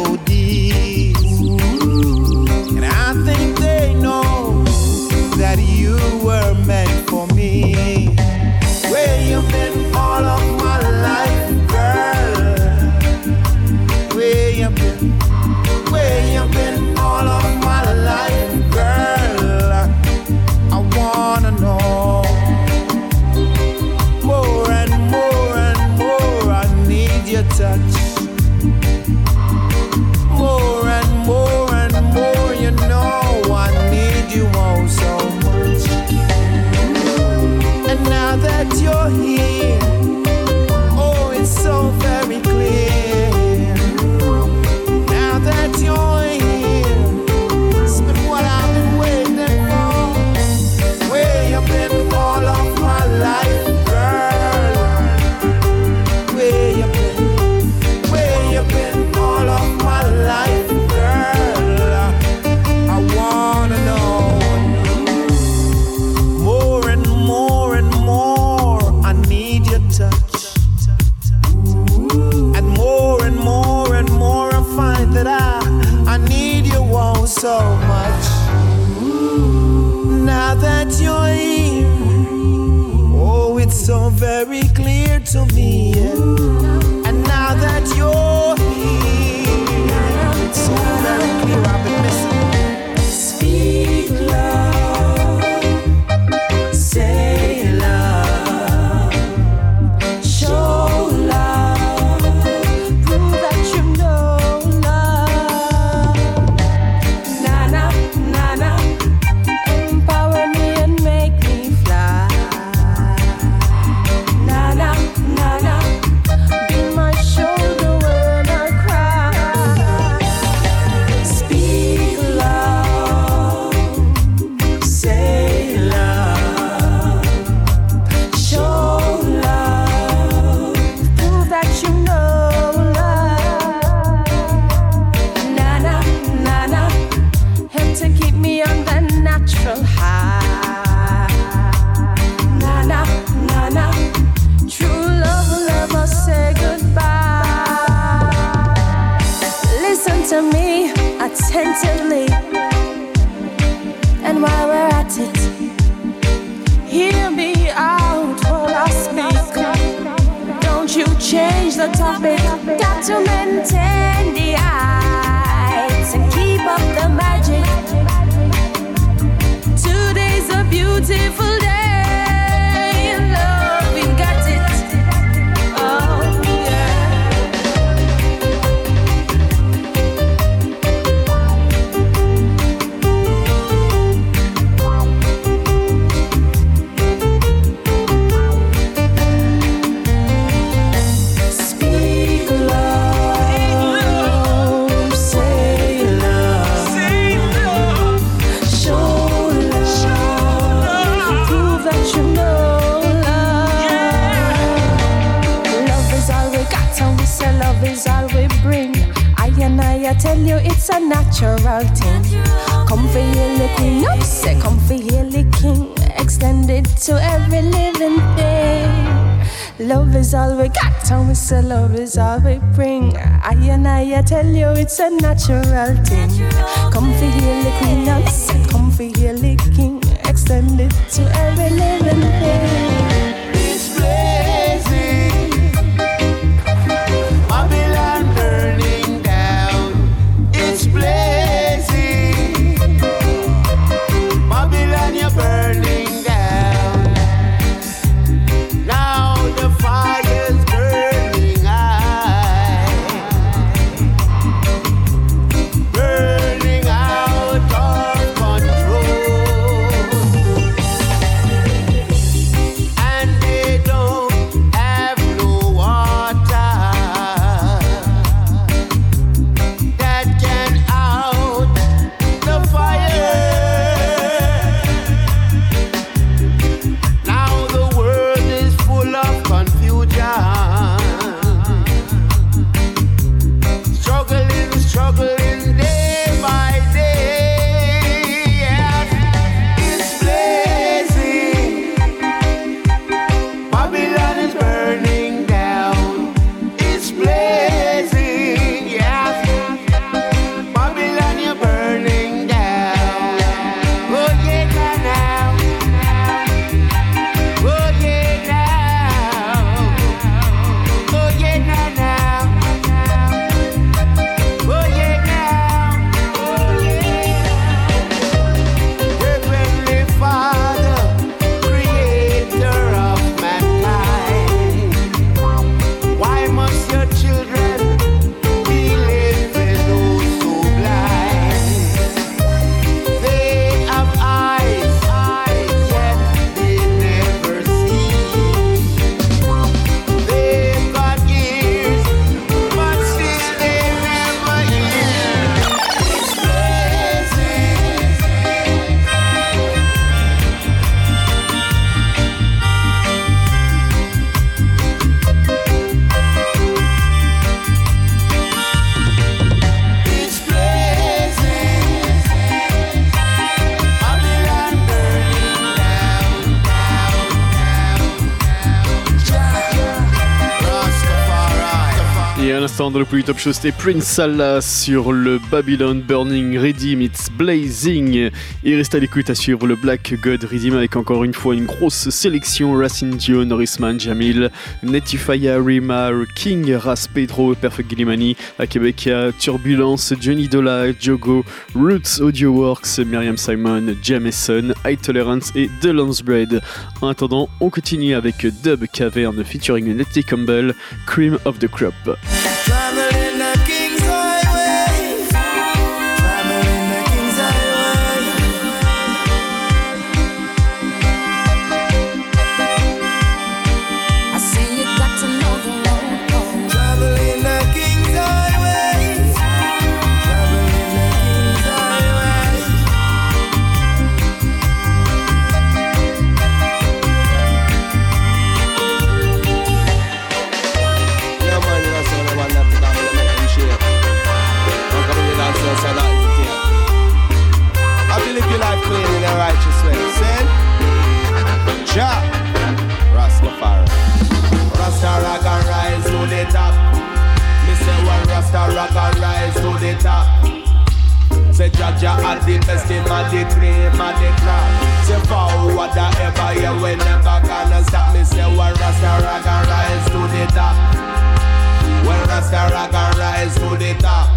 Speaker 3: natural thing.
Speaker 2: Dans le plus top show, c'était Prince Salah sur le Babylon Burning Redeem, It's Blazing. Et reste à l'écoute à suivre le Black God Redeem avec encore une fois une grosse sélection Racine Dio, Norrisman, Jamil, Netifaya, Rima, King, Ras Pedro, Perfect Gillimani, à Québec, Turbulence, Johnny Dola, Jogo, Roots Audio Works, Myriam Simon, Jameson, High Tolerance et The Bread. En attendant, on continue avec Dub Cavern featuring Nettie Campbell, Cream of the Crop.
Speaker 27: And
Speaker 28: rise to the top. Say Jah Jah at the best him at the cream at the crop. Say forward the ever yeah we never gonna stop. Me say one Rasta rock rise to the top.
Speaker 3: Rasta rock and rise to the top.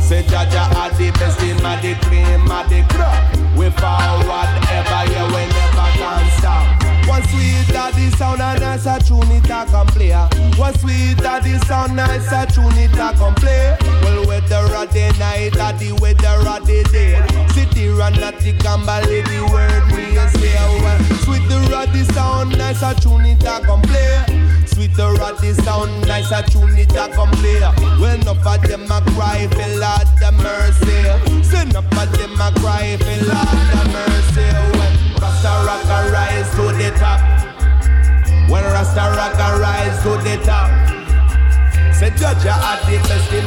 Speaker 3: Say Jah Jah are the best in my the cream, my the crop. We forward ever, yeah, we never can stop. One sweet daddy sound and nice a tune it a can play. One sweet daddy sound nice a tune it a can play. Well, weather a day night, a the weather a the day. City run at the Gambale, the word we say. Well, sweet the raddy sound nice a tune it a can play. Sweet the raddy sound nice a tune it a can play. Well, enough of them a cry for Lord the mercy. Say enough of them a cry for Lord the mercy. Well, Rasta rock and rise to the top. When Rasta rock and rise to the top. Say Judge at the best, the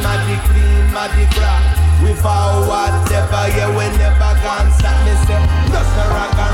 Speaker 3: clean, at the crap. We forward never, yeah, we never can stop. Me say Rasta rock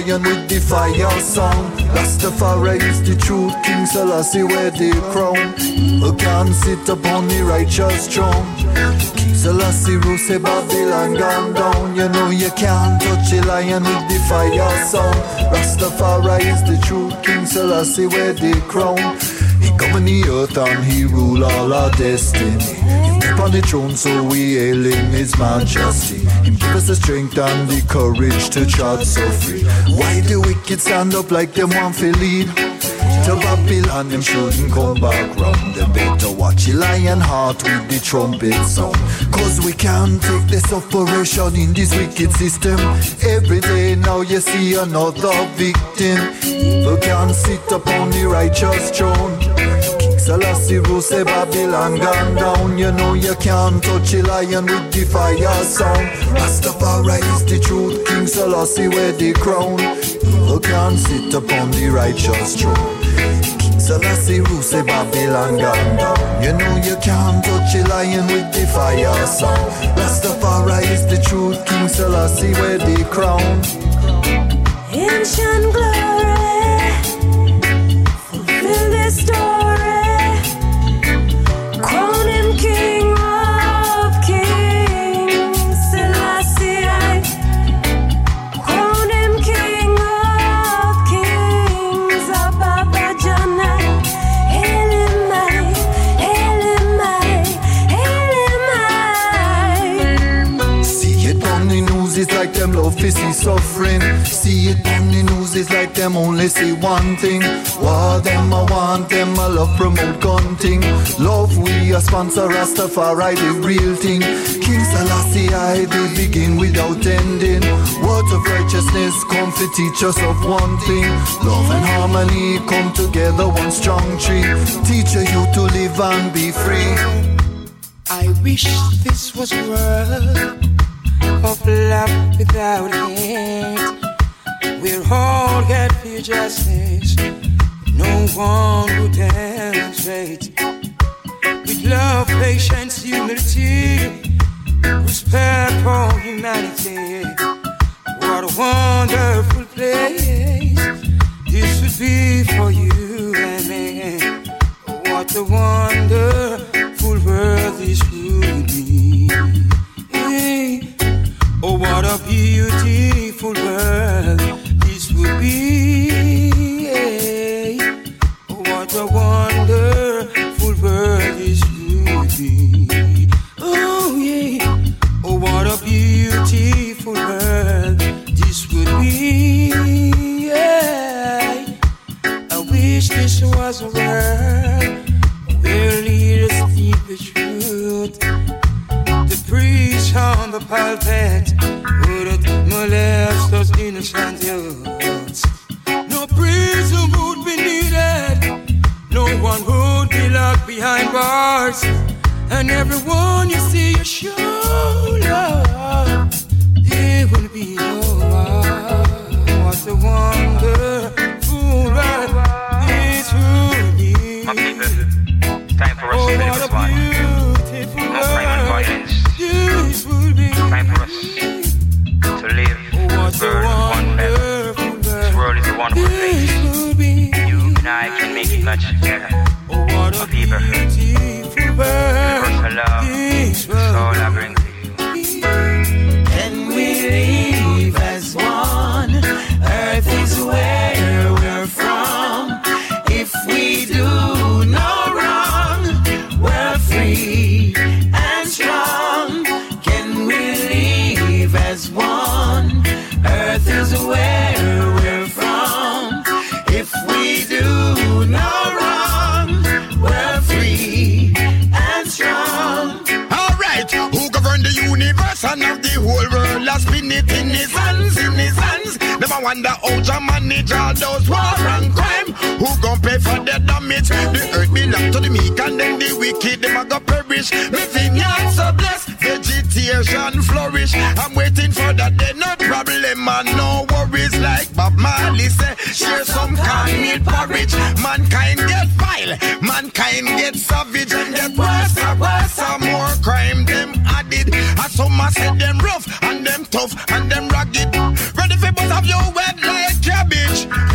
Speaker 29: lion with the fire sound. Rastafari is the truth, King Selassie wear the crown. Who can sit upon the righteous throne? King Selassie rose, say Babylon gone down. You know you can't touch the lion with the fire sound. Rastafari is the truth, King Selassie wear the crown. He come on the earth and he rule all our destiny. Keep on the throne so we hail him his majesty. The strength and the courage to trot so free. Why the wicked stand up like them want to lead? To Babylon them shouldn't come back round. They better watch the lion heart with the trumpet sound. Cause we can't take this operation in this wicked system. Every day now you see another victim. Who can't sit upon the righteous throne? Selassie rule say Babylon gone down. You know you can't touch a lion with the fire sound. Rastafari is the truth. King Selassie wear the crown. Who can't sit upon the righteous throne? King Selassie rule say Babylon gone down. You know you can't touch a lion with the fire sound. Rastafari is the truth. King Selassie wear the crown.
Speaker 18: Ancient glory,
Speaker 29: it's like them only see one thing. What them I want, them I love promote gunting. Love we a sponsor Rastafari, the real thing. King Selassie, I they begin without ending. Words of righteousness come to teach us of one thing. Love and harmony come together, one strong tree. Teach you to live and be free.
Speaker 6: I wish this was a world of love without hate. We'll all get for justice. No one will demonstrate with love, patience, humility, respect for humanity. What a wonderful place this would be for you and me. What a wonderful world this would be. Oh, what a beautiful world this be. Eh. Oh, what a wonderful world this would be. Oh, yeah. Oh, what a beautiful world this would be. Yeah. I wish this was a world where leaders speak the truth. The priest on the pulpit And everyone you see your shoulder,
Speaker 11: wonder how to manage all those war and crime. Who gon' pay for the damage? The earth belong to the meek and then the wicked them a go perish. Me vineyard so blessed, vegetation flourish. I'm waiting for that day, no problem and no worries. Like Bob Marley said, share some cornmeal porridge. Mankind get vile, mankind get savage and get worse and worse and more crime them added. I so much said them rough tough and them ragged, Ready for both of you wet like cabbage.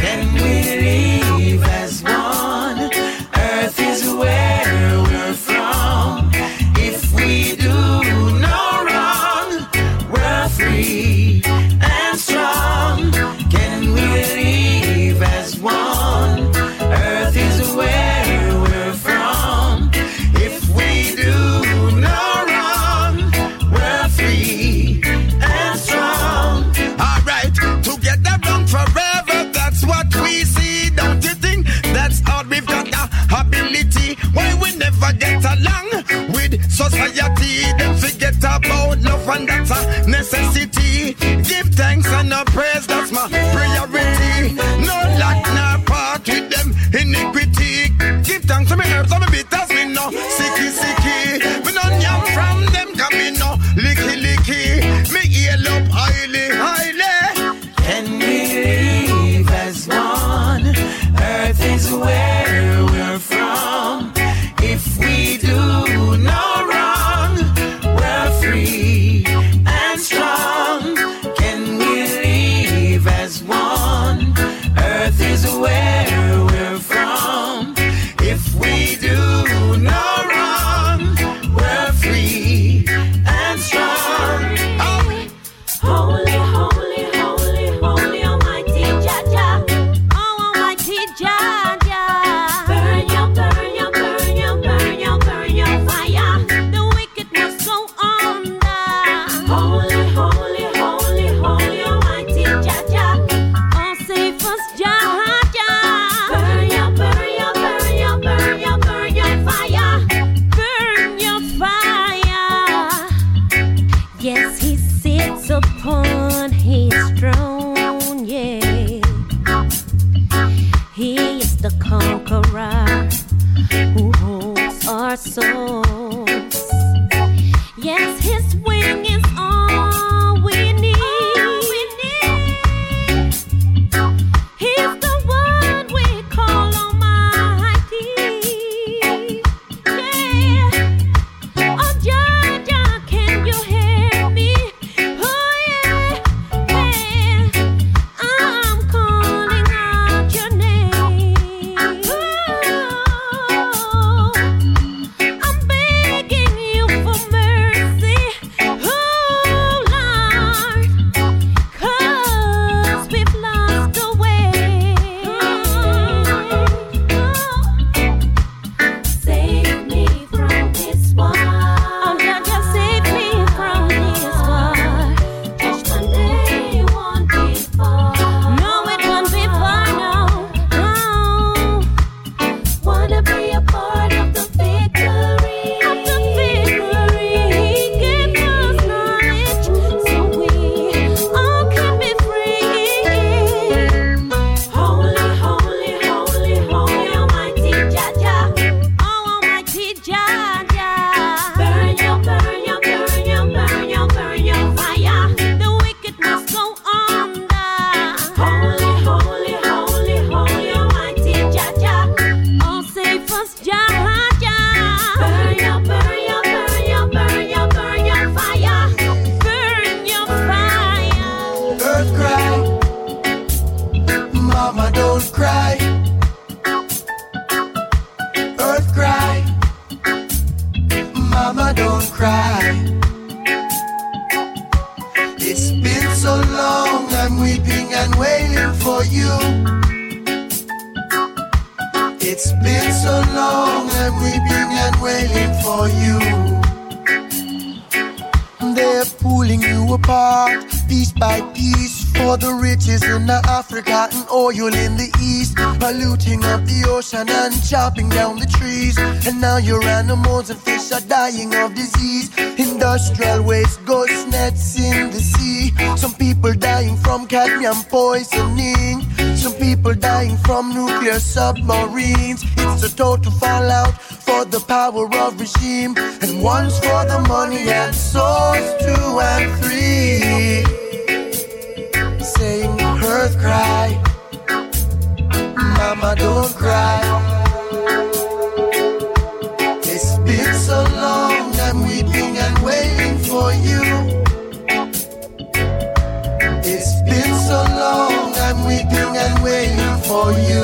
Speaker 18: For
Speaker 6: you.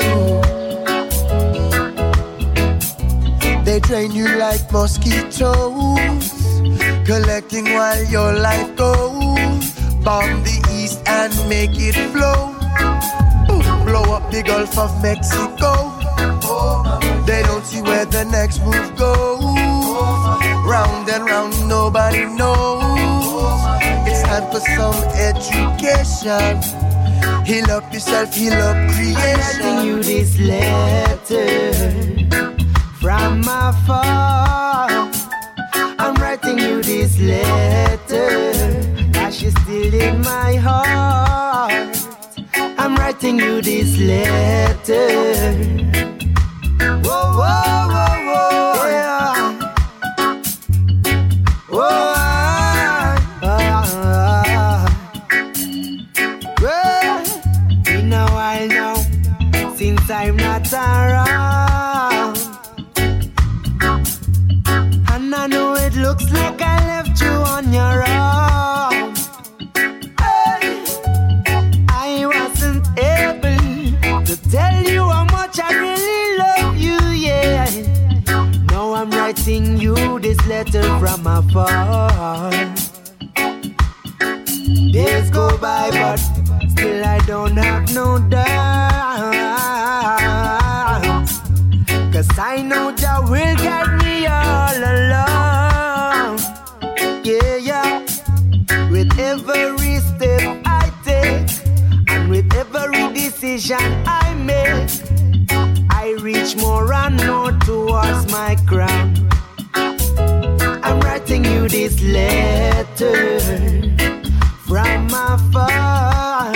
Speaker 4: They drain you like mosquitoes, collecting while your life goes. Bomb the east and make it flow. Blow up the Gulf of Mexico. They don't see where the next move goes. Round and round, nobody knows. It's time for some education. Heal up yourself, heal up creation.
Speaker 5: I'm you this letter from afar. I'm writing you this letter that she's still in my heart. I'm writing you this letter. Whoa, whoa, whoa, whoa, yeah. Whoa, I'm not around. And I know it looks like I left you on your own. Hey, I wasn't able to tell you how much I really love you, yeah. Now I'm writing you this letter from afar. Days go by, but still I don't have no doubt. Cause I know Jah will guide me all along. Yeah, yeah. With every step I take, and with every decision I make, I reach more and more towards my crown. I'm writing you this letter from afar.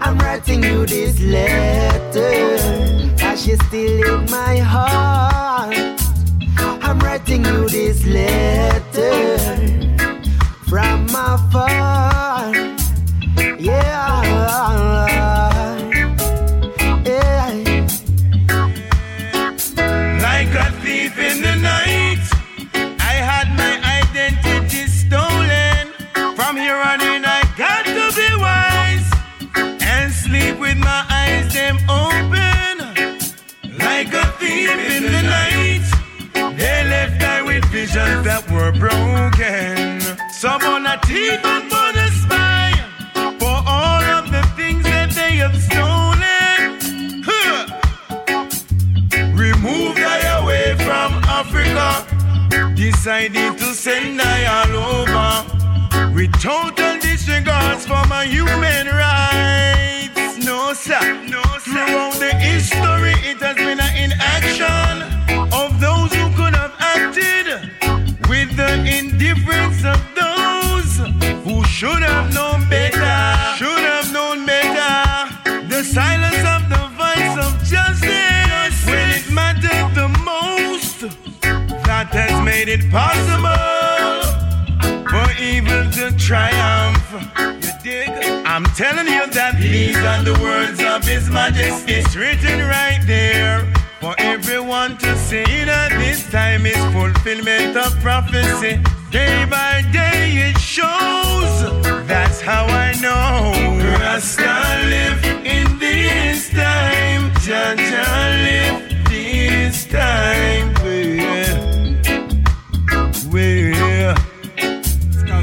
Speaker 5: I'm writing you this letter that she's still in my heart. I'm writing you this letter from afar.
Speaker 26: Visions that were broken. Some on a thief and on a spy for all of the things that they have stolen. Huh. Remove I away from Africa. Decided to send I all over. With total disregards for my human rights. No, sir. No, sir. Throughout the history, it has been an inaction of those who could have acted indifference of those who should have known better. Should have known better. The silence of the voice of justice when it mattered the most. That has made it possible for evil to triumph. I'm telling you that these are the words of His Majesty. It's written right there for everyone to see that this time is fulfillment of prophecy. Day by day it shows. That's how I know. Rasta live in this time. Jah live this time. Where? Where?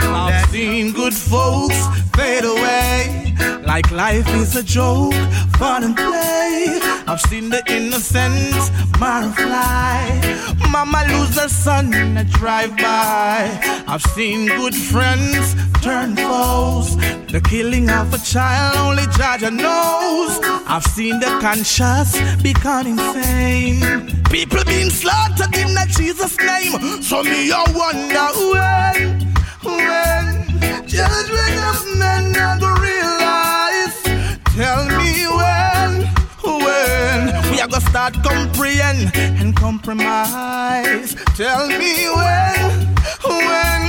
Speaker 30: I've seen good folks fade away like life is a joke, fun and play. I've seen the innocent marrow fly. Mama lose her son in a drive-by. I've seen good friends turn foes. The killing of a child only Jah Jah knows. I've seen the conscious become insane. People being slaughtered in the Jesus name. So me I wonder when, when judgment of men realize. Tell me when, when we are gonna start comprehend and compromise. Tell me when, when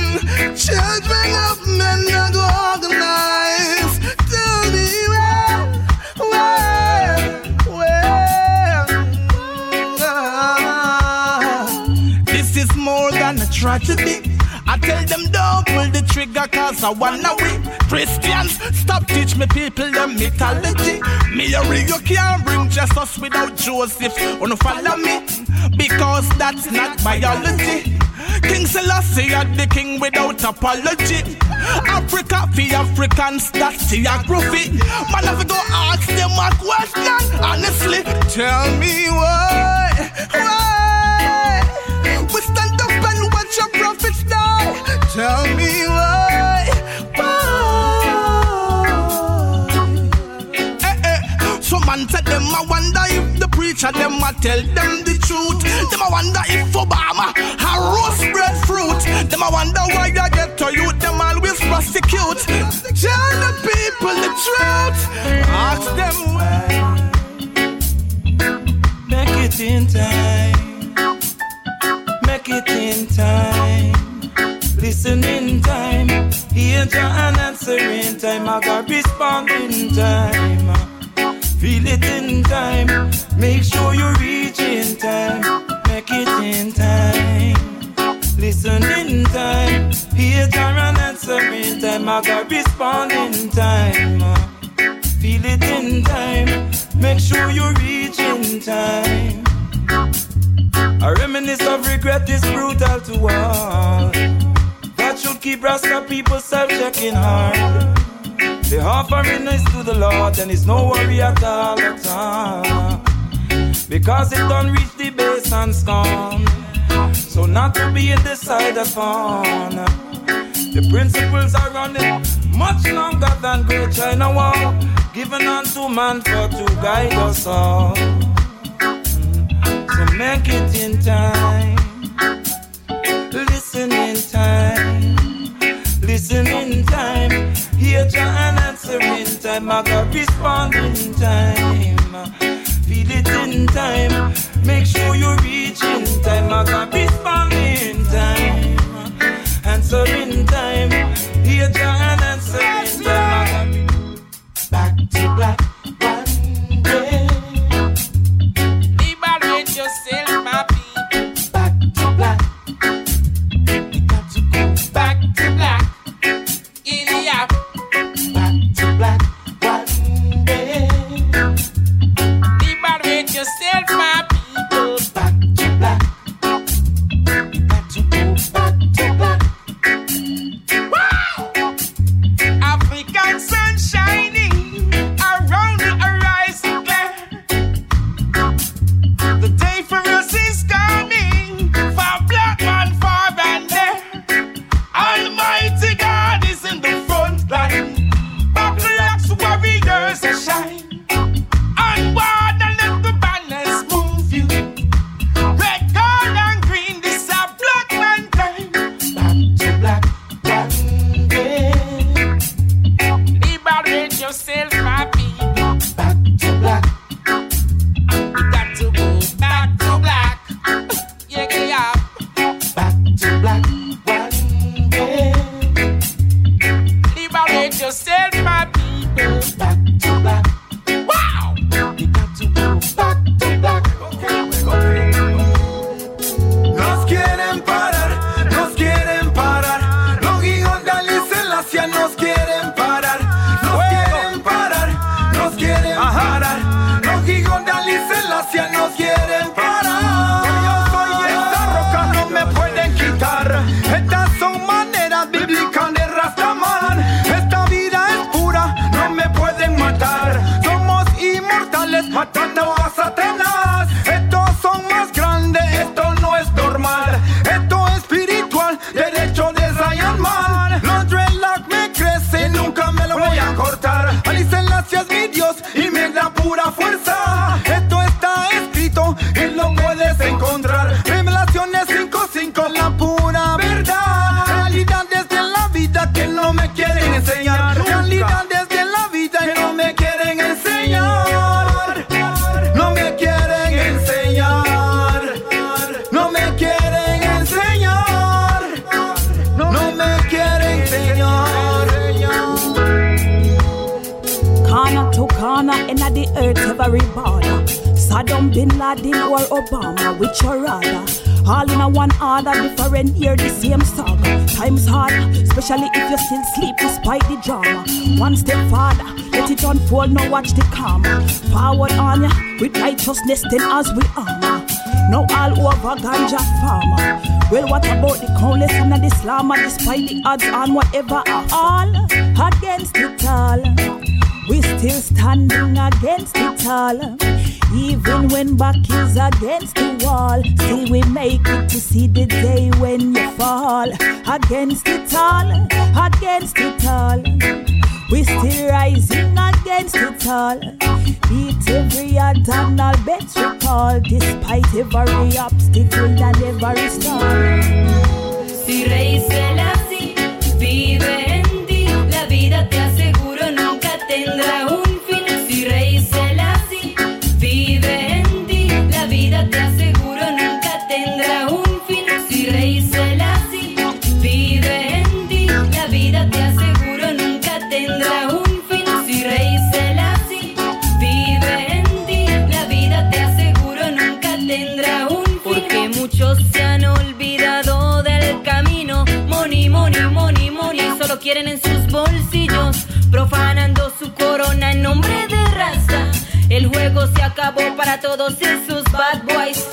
Speaker 30: children of men are gonna organize. Tell me when, when, when. ah. This is more than a tragedy. I tell them don't pull the trigger cause I wanna win. Christians, stop teach me people them mythology. Me a real you can't bring Jesus without Joseph. Wanna follow me? Because that's not biology. King Selassie are the king without apology. Africa for Africans, that's geography. Man, have to go ask them a question. Honestly, tell me why, why? Tell me why, why? Eh, eh. So man said them, I wonder if the preacher them I tell them the truth. Them I wonder if Obama a roast breadfruit. Them I wonder why I get to you. Them always prosecute. Tell the people the truth. Ask them why.
Speaker 31: Make it in time. Make it in time. Listen in time. Jah and answer in time. I got respond in time. Feel it in time. Make sure you reach in time. Make it in time. Listen in time. Hear Jah and answer in time. I got respond in time. Feel it in time. Make sure you reach in time. A reminisce of regret is brutal to all. Keep Rasta people self-checking hard. The offering is to the Lord, and it's no worry at all, at all. Because it don't reach the base and scorn. So not to be a decided upon. The principles are running much longer than Great China Wall, given unto man for to guide us all. Mm, so make it in time. Listen in. Listen in time. Hear Jah and answer in time. I got respond in time. Feel it in time. Make sure you reach in time. I got respond in time. Answer in time. Hear Jah
Speaker 18: unfold, now watch the karma. Forward on ya, with righteousness, then as we armor. Now all over ganja farmer. Well, what about the countless in the slammer, despite the odds on whatever are all against it all? We still standing against it all. Even when back is against the wall, still we make it to see the day when you fall. Against it all, against it all. We still rising against it all. Beat every all bets we call, despite every obstacle and every storm.
Speaker 23: Si El juego se acabó para todos esos bad boys.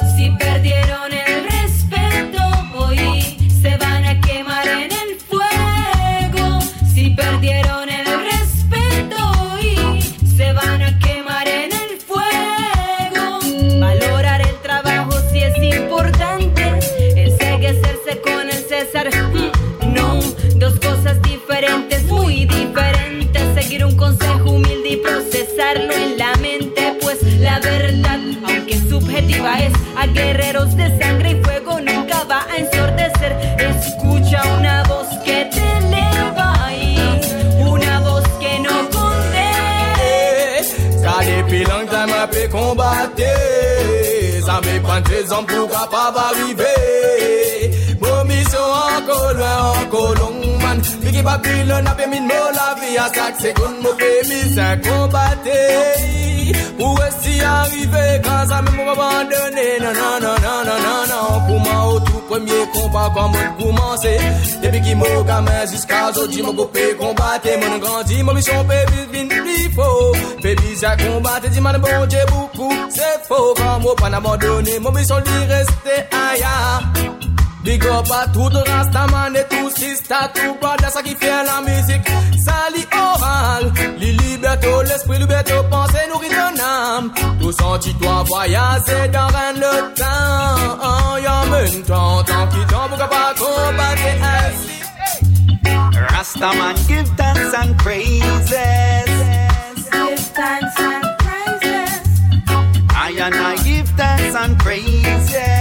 Speaker 23: objetiva es a guerreros de sangre y fuego nunca va a ensordecer. Escucha una voz que te eleva y una voz que no condena.
Speaker 25: Ça depuis longtemps m'a pu combattre, ça m'épande des hommes pour capable arriver. Mission encore loin, encore long man. Vicky Babylon a permis de la vie à chaque seconde. Mon pays, c'est arrivé grâce à même abandonné. Non, non, non, non, non, non, non. Au tout premier combat, comment commencer? Depuis qu'il m'a gamin jusqu'à aujourd'hui, mon coupé combattre. Mon grandi, mon mission, baby, vin plus faux. Baby, ça combattre, dis-moi, bon Dieu, beaucoup, c'est faux. Quand moi, pas abandonné, mon mission, dit rester ailleurs. Big up à tout Rastaman et tout Sista, tout brother, ça qui fait la musique Sali oral, li liberté, l'esprit, liberté, pensée, nourrit ton âme Tout senti, toi voyager dans rien le temps Y'a même temps, tant qu'il tombe, pour pas combattre ainsi
Speaker 3: Rastaman give thanks and praises.
Speaker 23: Give thanks and praises.
Speaker 3: I and I give thanks and praises.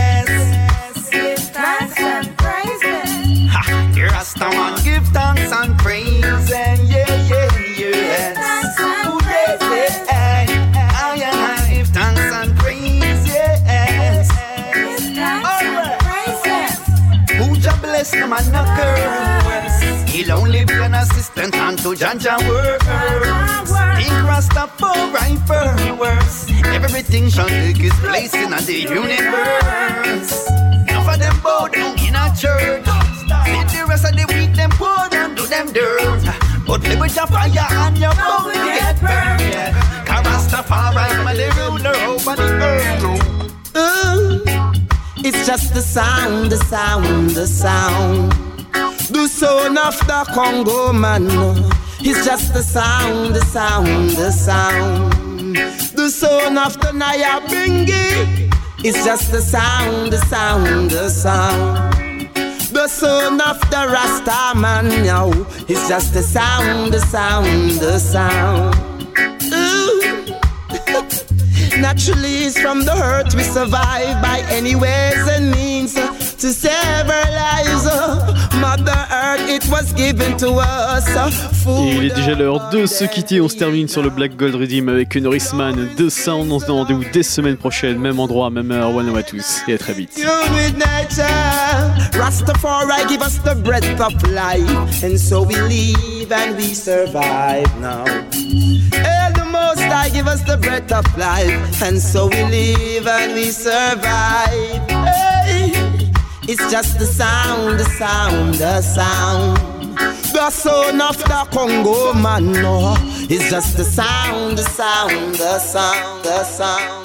Speaker 3: Rastaman give thanks and praises. Yeah, yeah, yes.
Speaker 23: And
Speaker 3: Ooh, yeah. I and I give thanks and
Speaker 23: thanks and praises.
Speaker 3: Who just bless them and no curse. He'll only be an assistant unto Jah Jah workers. Think Rastafari first. Everything shall take its place in the universe. Enough of them bow down in a church. See the rest of the week them pour down do them dirt. But live with your fire and your bound to get burned. Yeah. Cause Rastafari am the ruler over the earth.
Speaker 5: Ooh, it's just the sound, the sound, the sound. The sound of the Congo man. It's just the sound, the sound, the sound. The sound of the Nyabinghi. It's just the sound, the sound, the sound. The sound of the Rasta man, yo. It's just the sound, the sound, the sound. Naturally, it's from the hurt we survive by any ways and means to save our lives. Oh.
Speaker 2: Et il est déjà l'heure de se quitter. On se termine sur le Black Gold Redeem avec Norrisman de Sound. On se donne rendez-vous dès semaine prochaine, même endroit, même heure. One à tous et à très vite.
Speaker 5: Tune with nature. Rastafari give us the breath of life, and so we live and we survive now. Hail the Most High, give us the breath of life, and so we live and we survive. Hey. It's just the sound, the sound, the sound. The sound of the Congo man, no. It's just the sound, the sound, the sound, the sound.